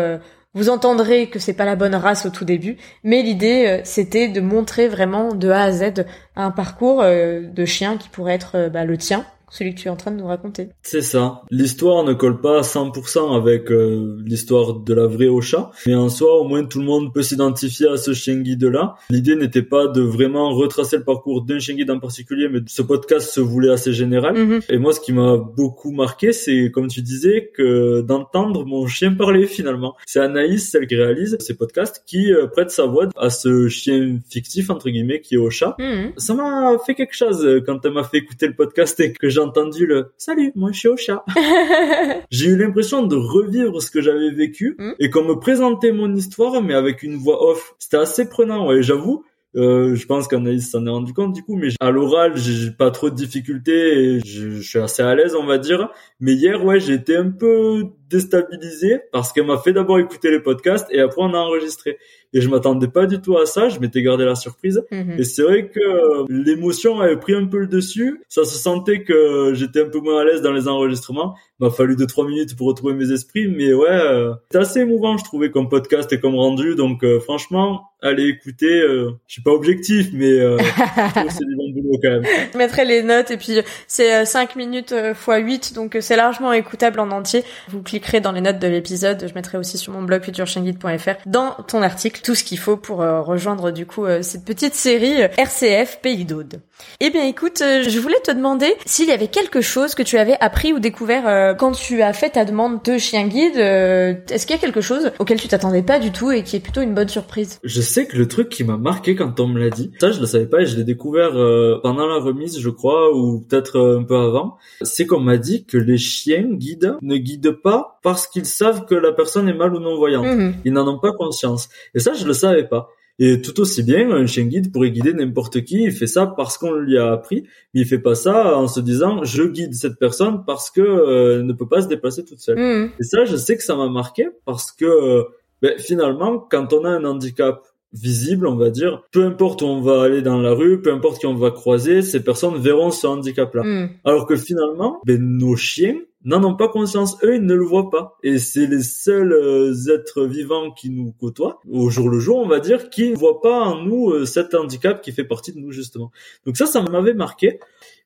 vous entendrez que c'est pas la bonne race au tout début, mais l'idée c'était de montrer vraiment de A à Z un parcours de chien qui pourrait être bah, le tien, celui que tu es en train de nous raconter. C'est ça. L'histoire ne colle pas à 100% avec euh, l'histoire de la vraie Ocha, mais en soi, au moins tout le monde peut s'identifier à ce chien guide-là. L'idée n'était pas de vraiment retracer le parcours d'un chien guide en particulier, mais ce podcast se voulait assez général. Mhm. Et moi, ce qui m'a beaucoup marqué, c'est, comme tu disais, que d'entendre mon chien parler finalement. C'est Anaïs, celle qui réalise ces podcasts, qui euh, prête sa voix à ce chien fictif, entre guillemets, qui est Ocha. Mhm. Ça m'a fait quelque chose euh, quand elle m'a fait écouter le podcast et que j'ai entendu le Salut, moi je suis Ocha. j'ai eu l'impression de revivre ce que j'avais vécu Mm. et qu'on me présentait mon histoire mais avec une voix off. C'était assez prenant, ouais, j'avoue. Euh, je pense qu'Anaïs s'en est rendu compte du coup, mais à l'oral, j'ai pas trop de difficultés et je, je, suis assez à l'aise, on va dire. Mais hier, ouais, j'ai été un peu déstabilisé parce qu'elle m'a fait d'abord écouter les podcasts et après on a enregistré. Et je m'attendais pas du tout à ça, je m'étais gardé la surprise. Mhm. Et c'est vrai que euh, l'émotion avait pris un peu le dessus. Ça se sentait que j'étais un peu moins à l'aise dans les enregistrements. Il m'a fallu deux trois minutes pour retrouver mes esprits, mais ouais, euh, c'est assez émouvant, je trouvais, comme podcast et comme rendu. Donc euh, franchement, allez écouter. Euh, je suis pas objectif, mais euh, c'est du bon boulot quand même. Je mettrai les notes et puis c'est euh, 5 minutes x 8 donc c'est largement écoutable en entier. Vous cliquerez dans les notes de l'épisode, je mettrai aussi sur mon blog futureshangit.fr dans ton article tout ce qu'il faut pour euh, rejoindre du coup euh, cette petite série euh, RCF Pays d'Aude. Eh bien écoute, euh, je voulais te demander s'il y avait quelque chose que tu avais appris ou découvert euh, quand tu as fait ta demande de chien guide. euh, Est-ce qu'il y a quelque chose auquel tu t'attendais pas du tout et qui est plutôt une bonne surprise? Je sais que le truc qui m'a marqué quand on me l'a dit, ça je le savais pas et je l'ai découvert euh, pendant la remise, je crois, ou peut-être un peu avant, c'est qu'on m'a dit que les chiens guides ne guident pas parce qu'ils savent que la personne est mal ou non voyante. Mhm. Ils n'en ont pas conscience. Et ça, je le savais pas. Et tout aussi bien, un chien guide pourrait guider n'importe qui. Il fait ça parce qu'on lui a appris, mais il fait pas ça en se disant je guide cette personne parce que euh, elle ne peut pas se déplacer toute seule. Mhm. Et ça, je sais que ça m'a marqué parce que euh, ben, finalement, quand on a un handicap visible, on va dire, peu importe où on va aller dans la rue, peu importe qui on va croiser, ces personnes verront ce handicap-là. Mhm. Alors que finalement, ben, nos chiens n'en ont pas conscience. Eux, ils ne le voient pas. Et c'est les seuls euh, êtres vivants qui nous côtoient, au jour le jour, on va dire, qui ne voient pas en nous euh, cet handicap qui fait partie de nous, justement. Donc ça, ça m'avait marqué.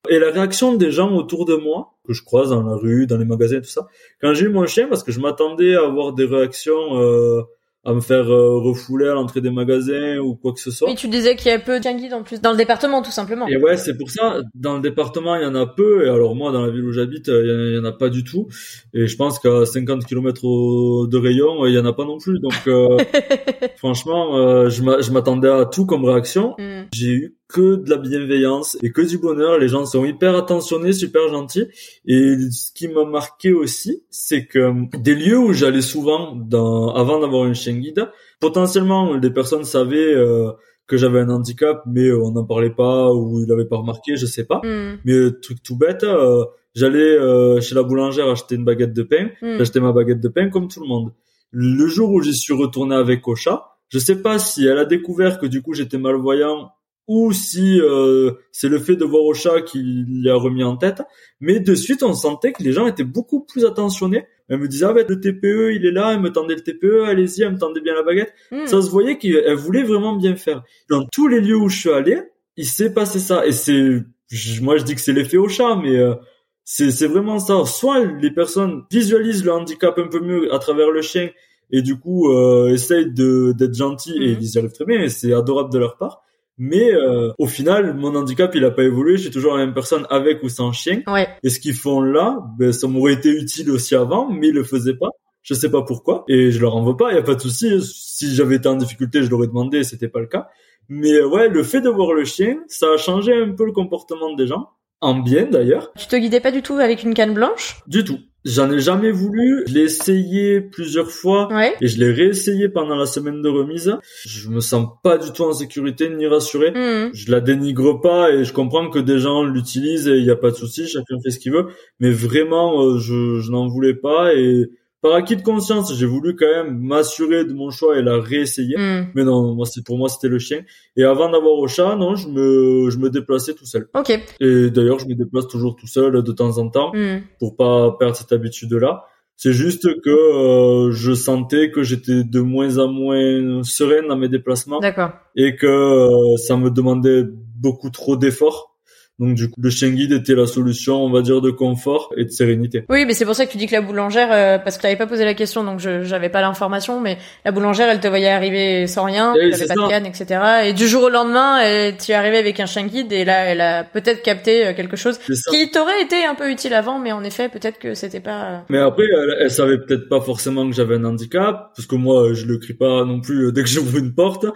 Et la réaction des gens autour de moi, que je croise dans la rue, dans les magasins, tout ça, quand j'ai eu mon chien, parce que je m'attendais à avoir des réactions... euh, à me faire euh, refouler à l'entrée des magasins ou quoi que ce soit. Oui, tu disais qu'il y a peu de guides en plus dans le département, tout simplement. Et ouais, c'est pour ça, dans le département, il y en a peu, et alors moi, dans la ville où j'habite, il y en- il y en a pas du tout, et je pense qu'à 50 km de rayon, il y en a pas non plus, donc euh, franchement, euh, je m'a- je m'attendais à tout comme réaction, Mhm. j'ai eu que de la bienveillance et que du bonheur, les gens sont hyper attentionnés, super gentils, et ce qui m'a marqué aussi, c'est que des lieux où j'allais souvent dans, avant d'avoir un chien guide, potentiellement, les personnes savaient... euh, que j'avais un handicap, mais on n'en parlait pas ou il avait pas remarqué, je sais pas. Mhm. Mais euh, truc tout bête, euh, j'allais euh, chez la boulangère acheter une baguette de pain, Mhm. j'achetais ma baguette de pain comme tout le monde. Le jour où j'y suis retourné avec Ocha, je sais pas si elle a découvert que du coup j'étais malvoyant ou si euh, c'est le fait de voir Ocha qui l'y a remis en tête, mais de suite on sentait que les gens étaient beaucoup plus attentionnés. Elle me disait ah ben le TPE il est là, elle me tendait le TPE, allez-y, elle me tendait bien la baguette. Mhm. Ça se voyait qu'elle voulait vraiment bien faire. Dans tous les lieux où je suis allé, il s'est passé ça. Et c'est, moi je dis que c'est l'effet au chat, mais euh, c'est vraiment ça. Soit les personnes visualisent le handicap un peu mieux à travers le chien et du coup euh, essayent d'être gentils et Mhm. ils y arrivent très bien et c'est adorable de leur part. Mais euh, au final, mon handicap, il a pas évolué. Je suis toujours la même personne avec ou sans chien. Ouais. Et ce qu'ils font là, ben, ça m'aurait été utile aussi avant, mais ils le faisaient pas. Je sais pas pourquoi. Et je leur en veux pas, y a pas de souci. Si j'avais été en difficulté, je l'aurais demandé, c'était pas le cas. Mais euh, ouais, le fait de voir le chien, ça a changé un peu le comportement des gens. En bien d'ailleurs. Tu te guidais pas du tout avec une canne blanche? Du tout. J'en ai jamais voulu. Je l'ai essayé plusieurs fois. Ouais. Et je l'ai réessayé pendant la semaine de remise. Je me sens pas du tout en sécurité ni rassuré. Mhm. Je la dénigre pas et je comprends que des gens l'utilisent et il y a pas de souci, chacun fait ce qu'il veut. Mais vraiment, euh, je, je n'en voulais pas et par acquis de conscience, j'ai voulu quand même m'assurer de mon choix et la réessayer. Mhm. Mais non, moi c'est pour moi c'était le chien. Et avant d'avoir au chat, non, je me je me déplaçais tout seul. Ok. Et d'ailleurs, je me déplace toujours tout seul de temps en temps Mhm. pour pas perdre cette habitude-là. C'est juste que euh, je sentais que j'étais de moins en moins sereine dans mes déplacements D'accord. et que euh, ça me demandait beaucoup trop d'efforts. Donc du coup, le chien guide était la solution, on va dire, de confort et de sérénité. Oui, mais c'est pour ça que tu dis que la boulangère, euh, parce que t'avais pas posé la question, donc je j'avais pas l'information, mais la boulangère, elle te voyait arriver sans rien, Eh c'est pas de canne, etc. Et du jour au lendemain, tu es arrivé avec un chien guide, et là, elle a peut-être capté euh, quelque chose qui t'aurait été un peu utile avant, mais en effet, peut-être que c'était pas. euh, Mais après, elle, elle savait peut-être pas forcément que j'avais un handicap, parce que moi, je le crie pas non plus dès que j'ouvre une porte.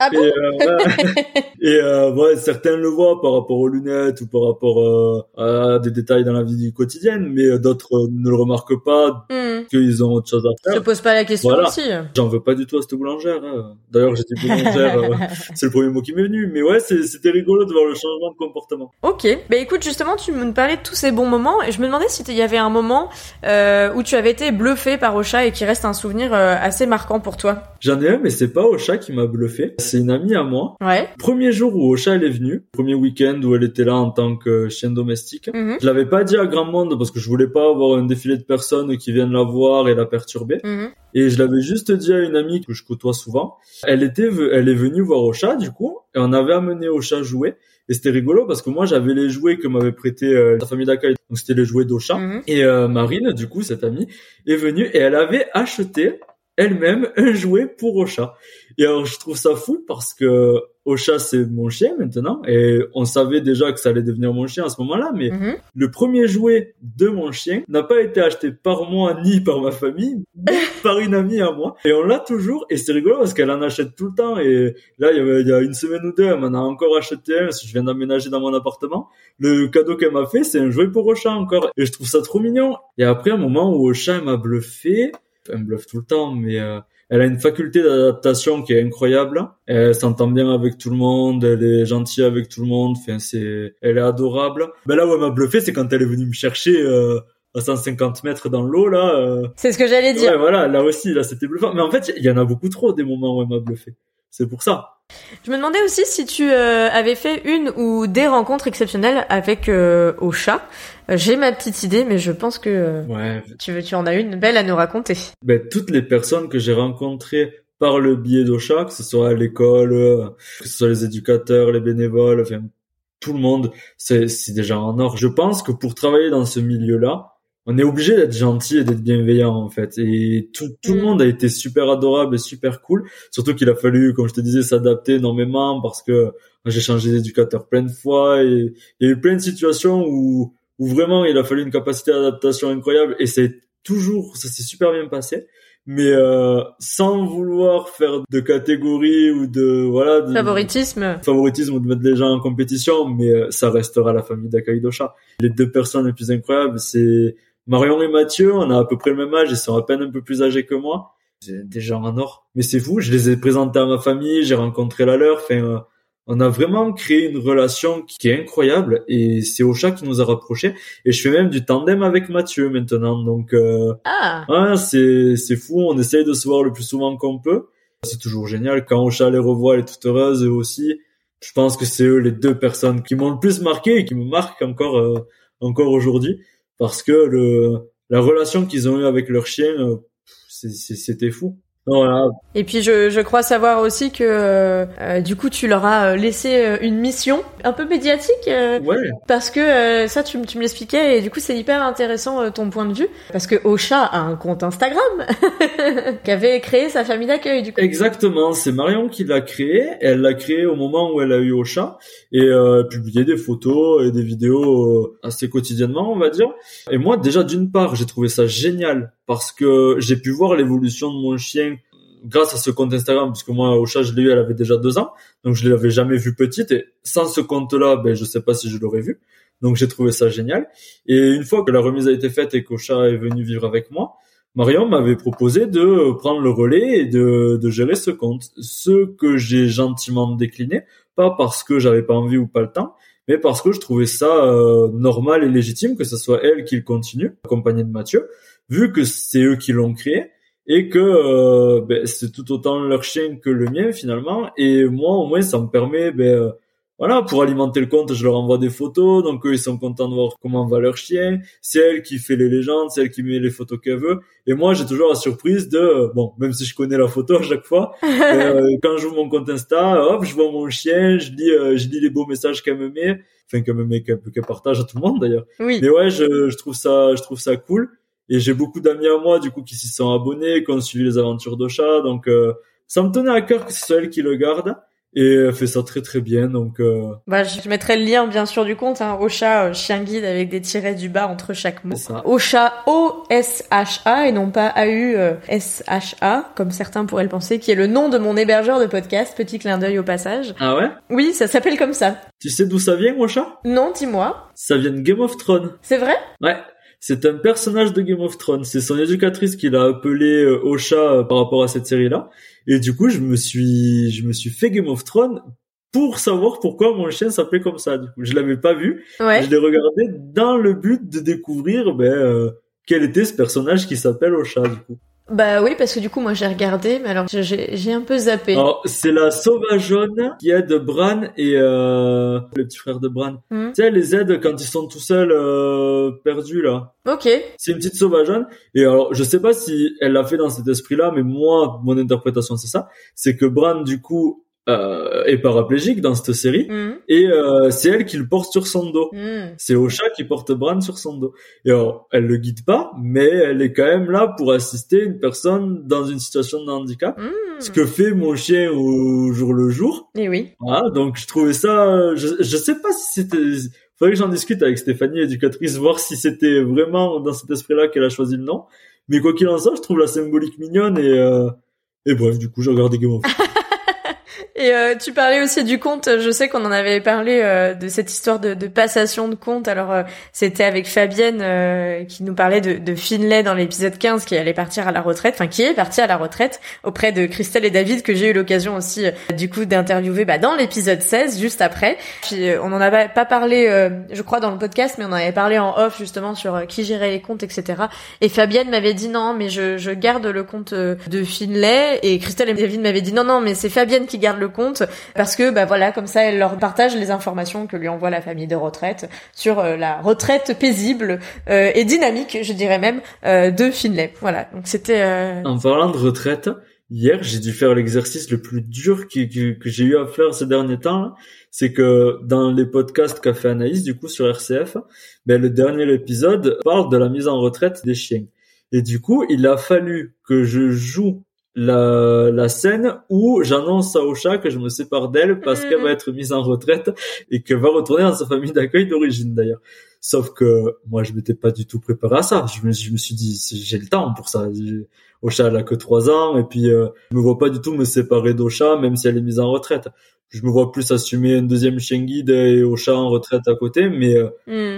Ah bon? et, euh, et euh, ouais, certains le voient par rapport aux lunettes ou par rapport euh, à des détails dans la vie du quotidien, mais d'autres ne le remarquent pas, Hmm. qu'ils ont autre chose à Je faire. te pose pas la question Voilà. aussi. J'en veux pas du tout à cette boulangère. hein. D'ailleurs, j'ai dit boulangère, euh, c'est le premier mot qui m'est venu. Mais ouais, c'était rigolo de voir le changement de comportement. Ok. Bah écoute, justement, tu me parlais de tous ces bons moments et je me demandais si il y avait un moment euh, où tu avais été bluffé par Ocha et qui reste un souvenir euh, assez marquant pour toi. J'en ai un, mais c'est pas Ocha qui m'a bluffé. C'est une amie à moi. Ouais. Premier jour où Ocha elle est venue, premier week-end où elle était là en tant que chien domestique. Mhm. Je l'avais pas dit à grand monde parce que je voulais pas avoir un défilé de personnes qui viennent la voir et la perturber. Mhm. Et je l'avais juste dit à une amie que je côtoie souvent. Elle était, elle est venue voir Ocha du coup, et on avait amené Ocha jouer. Et c'était rigolo parce que moi j'avais les jouets que m'avait prêté euh, sa famille d'accueil. Donc c'était les jouets d'Ocha. Mhm. Et euh, Marine, du coup, cette amie, est venue et elle avait acheté elle-même un jouet pour Ocha. Et alors, je trouve ça fou parce que Ocha, c'est mon chien maintenant. Et on savait déjà que ça allait devenir mon chien à ce moment-là. Mais Mhm. le premier jouet de mon chien n'a pas été acheté par moi ni par ma famille, mais par une amie à moi. Et on l'a toujours. Et c'est rigolo parce qu'elle en achète tout le temps. Et là, il y, avait, il y a une semaine ou deux, elle m'en a encore acheté un parce que je viens d'emménager dans mon appartement. Le cadeau qu'elle m'a fait, c'est un jouet pour Ocha encore. Et je trouve ça trop mignon. Et après, un moment où Ocha m'a bluffé, elle me bluffe tout le temps, mais euh, elle a une faculté d'adaptation qui est incroyable. Elle s'entend bien avec tout le monde, elle est gentille avec tout le monde. Enfin, c'est, elle est adorable. Ben là où elle m'a bluffé, c'est quand elle est venue me chercher euh, à 150 mètres dans l'eau là. euh, C'est ce que j'allais dire. Ouais, voilà, là aussi, là, c'était bluffant. Mais en fait, il y en a beaucoup trop des moments où elle m'a bluffé. C'est pour ça. Je me demandais aussi si tu euh, avais fait une ou des rencontres exceptionnelles avec euh, Ocha. Euh, J'ai ma petite idée, mais je pense que euh, Ouais. tu, veux- tu en as une belle à nous raconter. Ben, toutes les personnes que j'ai rencontrées par le biais d'Ocha, que ce soit à l'école, euh, que ce soit les éducateurs, les bénévoles, enfin, tout le monde, c'est, c'est déjà en or. Je pense que pour travailler dans ce milieu-là, on est obligé d'être gentil et d'être bienveillant, en fait. Et tout, tout le Mm. monde a été super adorable et super cool. Surtout qu'il a fallu, comme je te disais, s'adapter énormément parce que j'ai changé d'éducateur plein de fois et il y a eu plein de situations où, où vraiment il a fallu une capacité d'adaptation incroyable et c'est toujours, ça s'est super bien passé. Mais euh, sans vouloir faire de catégorie ou de voilà de, Favoritisme. favoritisme ou de mettre les gens en compétition, mais euh, ça restera la famille d'Ocha. Les deux personnes les plus incroyables, c'est Marion et Mathieu. On a à peu près le même âge, ils sont à peine un peu plus âgés que moi. Des gens en or. Mais c'est fou, je les ai présentés à ma famille, j'ai rencontré la leur. Enfin, euh, on a vraiment créé une relation qui est incroyable et c'est Ocha qui nous a rapprochés. Et je fais même du tandem avec Mathieu maintenant, donc. Euh, Ah. Ouais, c'est c'est fou. On essaye de se voir le plus souvent qu'on peut. C'est toujours génial. Quand Ocha les revoit, elle est toute heureuse eux aussi. Je pense que c'est eux les deux personnes qui m'ont le plus marqué et qui me marquent encore euh, encore aujourd'hui parce que le la relation qu'ils ont eue avec leur chien, euh, c'était fou. Voilà. Et puis je, je crois savoir aussi que euh, euh, du coup tu leur as euh, laissé euh, une mission un peu médiatique euh, Ouais. parce que euh, ça tu, tu me l'expliquais et du coup c'est hyper intéressant ton point de vue parce que Ocha a un compte Instagram qu'avait créé sa famille d'accueil du coup. Exactement, c'est Marion qui l'a créé. Elle l'a créé au moment où elle a eu Ocha et euh, publié des photos et des vidéos assez quotidiennement, on va dire. Et moi, déjà d'une part, j'ai trouvé ça génial parce que j'ai pu voir l'évolution de mon chien grâce à ce compte Instagram, puisque moi, Ocha, je l'ai eu, elle avait déjà deux ans, donc je l'avais jamais vue petite. Et sans ce compte-là, ben je sais pas si je l'aurais vu. Donc j'ai trouvé ça génial. Et une fois que la remise a été faite et qu'Ocha est venu vivre avec moi, Marion m'avait proposé de prendre le relais et de, de gérer ce compte. Ce que j'ai gentiment décliné, pas parce que j'avais pas envie ou pas le temps, mais parce que je trouvais ça euh, normal et légitime que ce soit elle qui le continue, accompagnée de Mathieu, vu que c'est eux qui l'ont créé et que euh, ben, c'est tout autant leur chien que le mien finalement. Et moi, au moins, ça me permet ben, euh, voilà, pour alimenter le compte, je leur envoie des photos, donc eux, ils sont contents de voir comment va leur chien. C'est elle qui fait les légendes, c'est elle qui met les photos qu'elle veut. Et moi, j'ai toujours la surprise de, euh, bon, même si je connais la photo à chaque fois, quand j'ouvre mon compte Insta, hop, je vois mon chien, je lis, je lis les beaux messages qu'elle me met, enfin qu'elle me met, qu'elle partage à tout le monde d'ailleurs. Oui. Mais ouais, je, je trouve ça, je trouve ça cool. Et j'ai beaucoup d'amis à moi, du coup, qui s'y sont abonnés, qui ont suivi les aventures d'Ocha. Donc, euh, ça me tenait à cœur que ce soit elle qui le garde. et elle fait ça très très bien. Donc euh... bah je mettrai le lien bien sûr du compte hein, Ocha euh, chien guide avec des tirets du bas entre chaque mot. Ocha O S H A et non pas A U euh, S H A comme certains pourraient le penser qui est le nom de mon hébergeur de podcast. Petit clin d'œil au passage. Ah ouais? Oui ça s'appelle comme ça. Tu sais d'où ça vient Ocha? Non dis-moi. Ça vient de Game of Thrones. C'est vrai? Ouais c'est un personnage de Game of Thrones. C'est son éducatrice qui l'a appelé euh, Ocha par rapport à cette série-là. Et du coup, je me suis, je me suis fait Game of Thrones pour savoir pourquoi mon chien s'appelait comme ça. Du coup, je l'avais pas vu. Je l'ai regardé dans le but de découvrir ben, euh, quel était ce personnage qui s'appelle Ocha. Du coup. Bah oui, parce que du coup, moi j'ai regardé, mais alors j'ai un peu zappé. c'est la sauvageonne qui aide Bran et euh, le petit frère de Bran. Hmm. Tu sais, elle les aide quand ils sont tout seuls euh, perdus là. Ok. C'est une petite sauvageonne. Et alors, je sais pas si elle l'a fait dans cet esprit-là, mais moi, mon interprétation c'est ça. C'est que Bran, du coup, euh, est paraplégique dans cette série mm. et euh, c'est elle qui le porte sur son dos. Mm. C'est Ocha qui porte Bran sur son dos. Et alors, elle le guide pas, mais elle est quand même là pour assister une personne dans une situation de handicap. Mm. Ce que fait mon chien au jour le jour. Et oui. Voilà, donc je trouvais ça. Je, je sais pas si c'était. Faudrait que j'en discute avec Stéphanie, éducatrice, voir si c'était vraiment dans cet esprit-là qu'elle a choisi le nom. Mais quoi qu'il en soit, je trouve la symbolique mignonne et euh... et bref, du coup, j'ai regardé Game of Thrones. Et euh, tu parlais aussi du compte. Je sais qu'on en avait parlé euh, de cette histoire de, de, passation de compte. Alors euh, c'était avec Fabienne qui nous parlait de, de Finlay dans l'épisode 15 qui allait partir à la retraite, enfin qui est parti à la retraite auprès de Christelle et David que j'ai eu l'occasion aussi du coup d'interviewer bah, dans l'épisode 16 juste après. Puis on en avait pas parlé, je crois dans le podcast, mais on en avait parlé en off justement sur qui gérait les comptes, etc. Et Fabienne m'avait dit non, mais je, je garde le compte de Finlay et Christelle et David m'avaient dit non non, mais c'est Fabienne qui garde le compte parce que bah voilà comme ça elle leur partage les informations que lui envoie la famille de retraite sur euh, la retraite paisible euh, et dynamique je dirais même euh, de Finlay. Voilà donc c'était en parlant de retraite hier j'ai dû faire l'exercice le plus dur que, que, j'ai eu à faire ces derniers temps c'est que dans les podcasts qu'a fait Anaïs du coup sur RCF ben le dernier épisode parle de la mise en retraite des chiens. Et du coup il a fallu que je joue la, la scène où j'annonce à Ocha que je me sépare d'elle parce qu'elle va mm. être mise en retraite et qu'elle va retourner dans sa famille d'accueil d'origine d'ailleurs. Sauf que moi je m'étais pas du tout préparé à ça. Je me, je me suis dit j'ai le temps pour ça. Ocha elle a que trois ans et puis euh, je me vois pas du tout me séparer d'Ocha même si elle est mise en retraite. Je me vois plus assumer un deuxième chien guide et Ocha en retraite à côté, mais euh,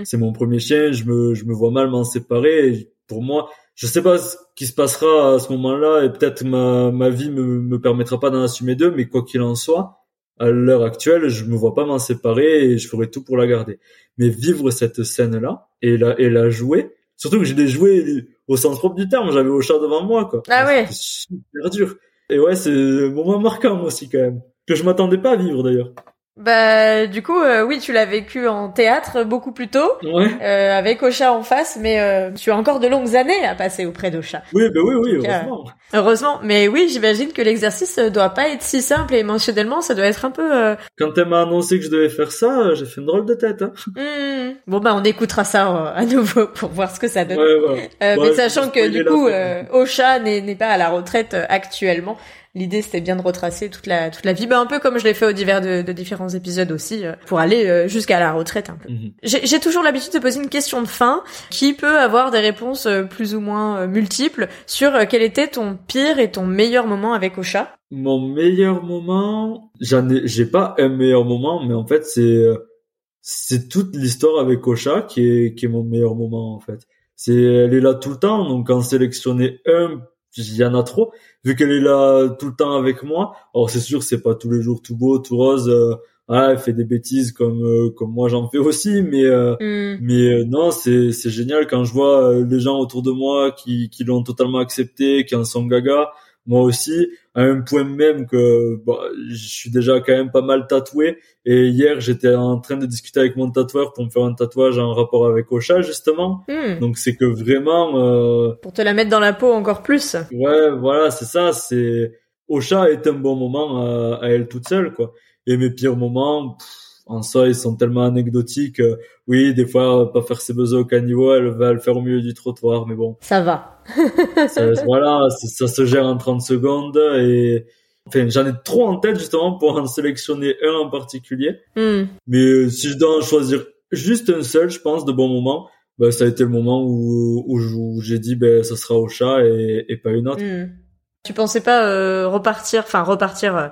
mm. c'est mon premier chien. Je me je me vois mal m'en séparer. pour moi, je sais pas ce qui se passera à ce moment-là et peut-être ma, ma vie me, me permettra pas d'en assumer deux, mais quoi qu'il en soit, à l'heure actuelle, je me vois pas m'en séparer et je ferai tout pour la garder. Mais vivre cette scène-là et la, et la jouer, surtout que j'ai des jouets au sens propre du terme, j'avais au chat devant moi, quoi. Ah ouais. super dur. Et ouais, c'est un moment marquant aussi quand même. Que je m'attendais pas à vivre d'ailleurs. Bah du coup euh, oui tu l'as vécu en théâtre beaucoup plus tôt euh, avec Ocha en face mais euh, tu as encore de longues années à passer auprès d'Ocha. Oui bah oui oui heureusement. heureusement mais oui j'imagine que l'exercice doit pas être si simple et émotionnellement ça doit être un peu. Quand elle m'a annoncé que je devais faire ça j'ai fait une drôle de tête. Hein. Mmh. Bon bah on écoutera ça à nouveau pour voir ce que ça donne. Ouais, mais sachant que du coup Ocha n'est pas à la retraite actuellement l'idée c'était bien de retracer toute la toute la vie, bah, un peu comme je l'ai fait au divers de, de différents épisodes aussi, euh, pour aller euh, jusqu'à la retraite un peu. Mhm. J'ai toujours l'habitude de poser une question de fin qui peut avoir des réponses euh, plus ou moins multiples sur quel était ton pire et ton meilleur moment avec Ocha? Mon meilleur moment, j'en ai, j'ai pas un meilleur moment, mais en fait c'est c'est toute l'histoire avec Ocha qui est qui est mon meilleur moment en fait. C'est elle est là tout le temps, donc en sélectionner un il y en a trop vu qu'elle est là tout le temps avec moi alors c'est sûr c'est pas tous les jours tout beau tout rose euh, elle fait des bêtises comme euh, comme moi j'en fais aussi mais euh, mm. mais euh, non c'est c'est génial quand je vois les gens autour de moi qui qui l'ont totalement accepté qui en sont gaga moi aussi à un point même que bah, je suis déjà quand même pas mal tatoué. Et hier j'étais en train de discuter avec mon tatoueur pour me faire un tatouage en rapport avec Ocha justement. Hmm. donc c'est que vraiment euh... pour te la mettre dans la peau encore plus. Ouais voilà c'est ça c'est Ocha est un bon moment à, elle toute seule quoi. Et mes pires moments en soi, ils sont tellement anecdotiques. oui, des fois, pas faire ses besoins au caniveau, elle va le faire au milieu du trottoir, mais bon. Ça va. ça, voilà, ça se gère en 30 secondes et Enfin, j'en ai trop en tête justement pour en sélectionner un en particulier. Hmm. Mais euh, si je dois en choisir juste un seul, je pense, de bon moment, bah, ça a été le moment où, où, j'ai dit, ben, ça sera au chat et, et pas une autre. Hmm. Tu pensais pas euh, repartir, enfin repartir euh,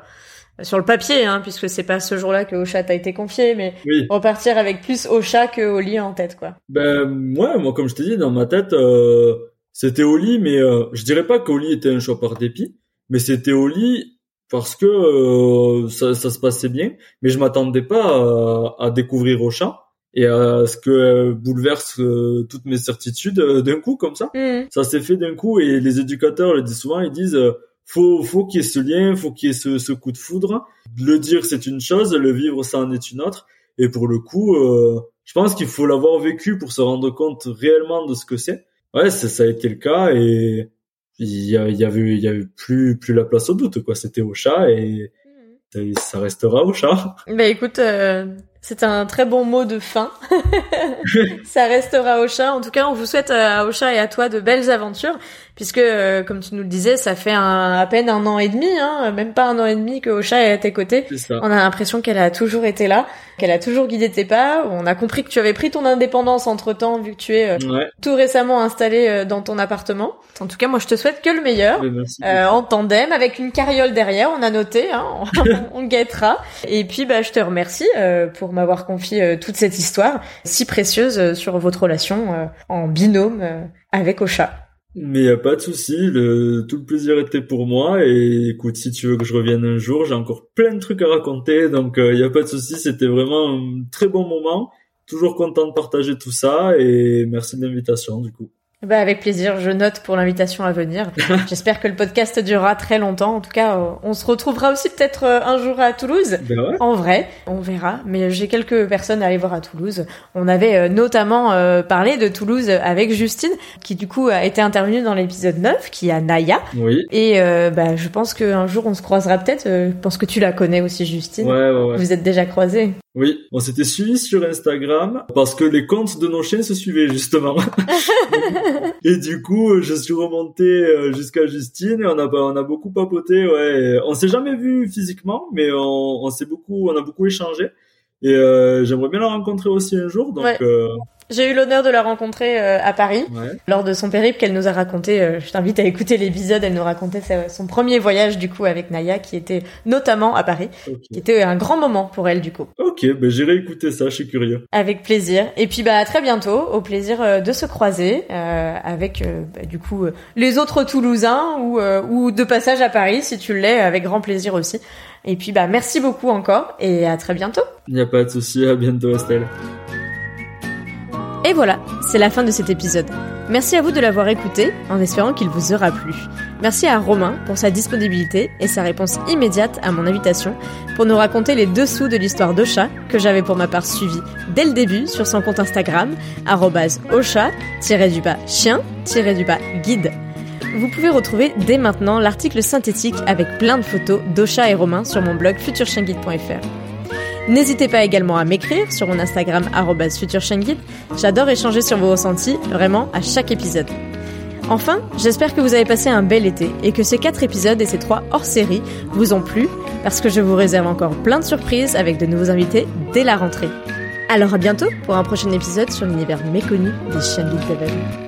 sur le papier, hein, puisque c'est pas ce jour-là que Ocha t'a été confié, mais repartir avec plus Ocha que Oli en tête, quoi. Ben ouais, moi comme je t'ai dit, dans ma tête, euh, c'était Oli, mais euh, je dirais pas qu'Oli était un choix par dépit, mais c'était Oli parce que euh, ça, ça, se passait bien, mais je m'attendais pas à, à, découvrir Ocha et à ce que bouleverse euh, toutes mes certitudes d'un coup comme ça. Mmh. Ça s'est fait d'un coup et les éducateurs le disent souvent, ils disent faut faut qu'il y ait ce lien, faut qu'il y ait ce, ce coup de foudre. Le dire c'est une chose, le vivre ça en est une autre. Et pour le coup, euh, je pense qu'il faut l'avoir vécu pour se rendre compte réellement de ce que c'est. Ouais, ça, ça a été le cas et il y, y avait il y avait plus plus la place au doute quoi. C'était au chat et ça restera au chat. Bah écoute, euh, c'est un très bon mot de fin. ça restera au chat. En tout cas, on vous souhaite euh, à Ocha et à toi de belles aventures puisque euh, comme tu nous le disais, ça fait à peine un an et demi, hein, même pas un an et demi que Ocha est à tes côtés. On a l'impression qu'elle a toujours été là, qu'elle a toujours guidé tes pas. On a compris que tu avais pris ton indépendance entre temps, vu que tu es euh, tout récemment installé euh, dans ton appartement. En tout cas, moi, je te souhaite que le meilleur, en tandem, avec une carriole derrière. On a noté, hein, on, guettera. Et puis, bah, je te remercie pour m'avoir confié toute cette histoire si précieuse sur votre relation en binôme avec Ocha. Mais y a pas de souci, tout le plaisir était pour moi et écoute, si tu veux que je revienne un jour, j'ai encore plein de trucs à raconter, donc il euh, y a pas de souci, c'était vraiment un très bon moment. Toujours content de partager tout ça et merci de l'invitation du coup. Bah avec plaisir, je note pour l'invitation à venir. J'espère que le podcast durera très longtemps. En tout cas, euh, on se retrouvera aussi peut-être euh, un jour à Toulouse. Ben en vrai, on verra. Mais j'ai quelques personnes à aller voir à Toulouse. On avait euh, notamment parlé de Toulouse avec Justine, qui du coup a été intervenue dans l'épisode 9, qui a Naya. Oui. Et bah, je pense qu'un jour on se croisera peut-être. Je pense que tu la connais aussi, Justine. Ouais, ouais, ouais. Vous êtes déjà croisés. Oui, on s'était suivis sur Instagram parce que les comptes de nos chiens se suivaient justement. et du coup, je suis remonté euh, jusqu'à Justine et on a on a beaucoup papoté. Ouais, on s'est jamais vu physiquement, mais on, on s'est beaucoup, on a beaucoup échangé. Et euh, j'aimerais bien la rencontrer aussi un jour. Donc, euh, j'ai eu l'honneur de la rencontrer euh, à Paris lors de son périple qu'elle nous a raconté. Euh, je t'invite à écouter l'épisode. Elle nous racontait son premier voyage du coup avec Naya, qui était notamment à Paris, qui était un grand moment pour elle du coup. Ok, ben j'irai écouter ça. Je suis curieux. Avec plaisir. Et puis bah à très bientôt. Au plaisir euh, de se croiser avec bah, du coup les autres Toulousains ou ou de passage à Paris si tu l'es, avec grand plaisir aussi. Et puis bah merci beaucoup encore et à très bientôt. Il n'y a pas de souci. À bientôt, Estelle. Et voilà, c'est la fin de cet épisode. Merci à vous de l'avoir écouté, en espérant qu'il vous aura plu. Merci à Romain pour sa disponibilité et sa réponse immédiate à mon invitation pour nous raconter les dessous de l'histoire d'Ocha, que j'avais pour ma part suivi dès le début sur son compte Instagram, ocha-chien-guide. Vous pouvez retrouver dès maintenant l'article synthétique avec plein de photos d'Ocha et Romain sur mon blog futurchanguide.fr. N'hésitez pas également à m'écrire sur mon Instagram futurshangit. J'adore échanger sur vos ressentis, vraiment, à chaque épisode. Enfin, j'espère que vous avez passé un bel été et que ces quatre épisodes et ces trois hors-série vous ont plu parce que je vous réserve encore plein de surprises avec de nouveaux invités dès la rentrée. Alors à bientôt pour un prochain épisode sur l'univers méconnu des chiens de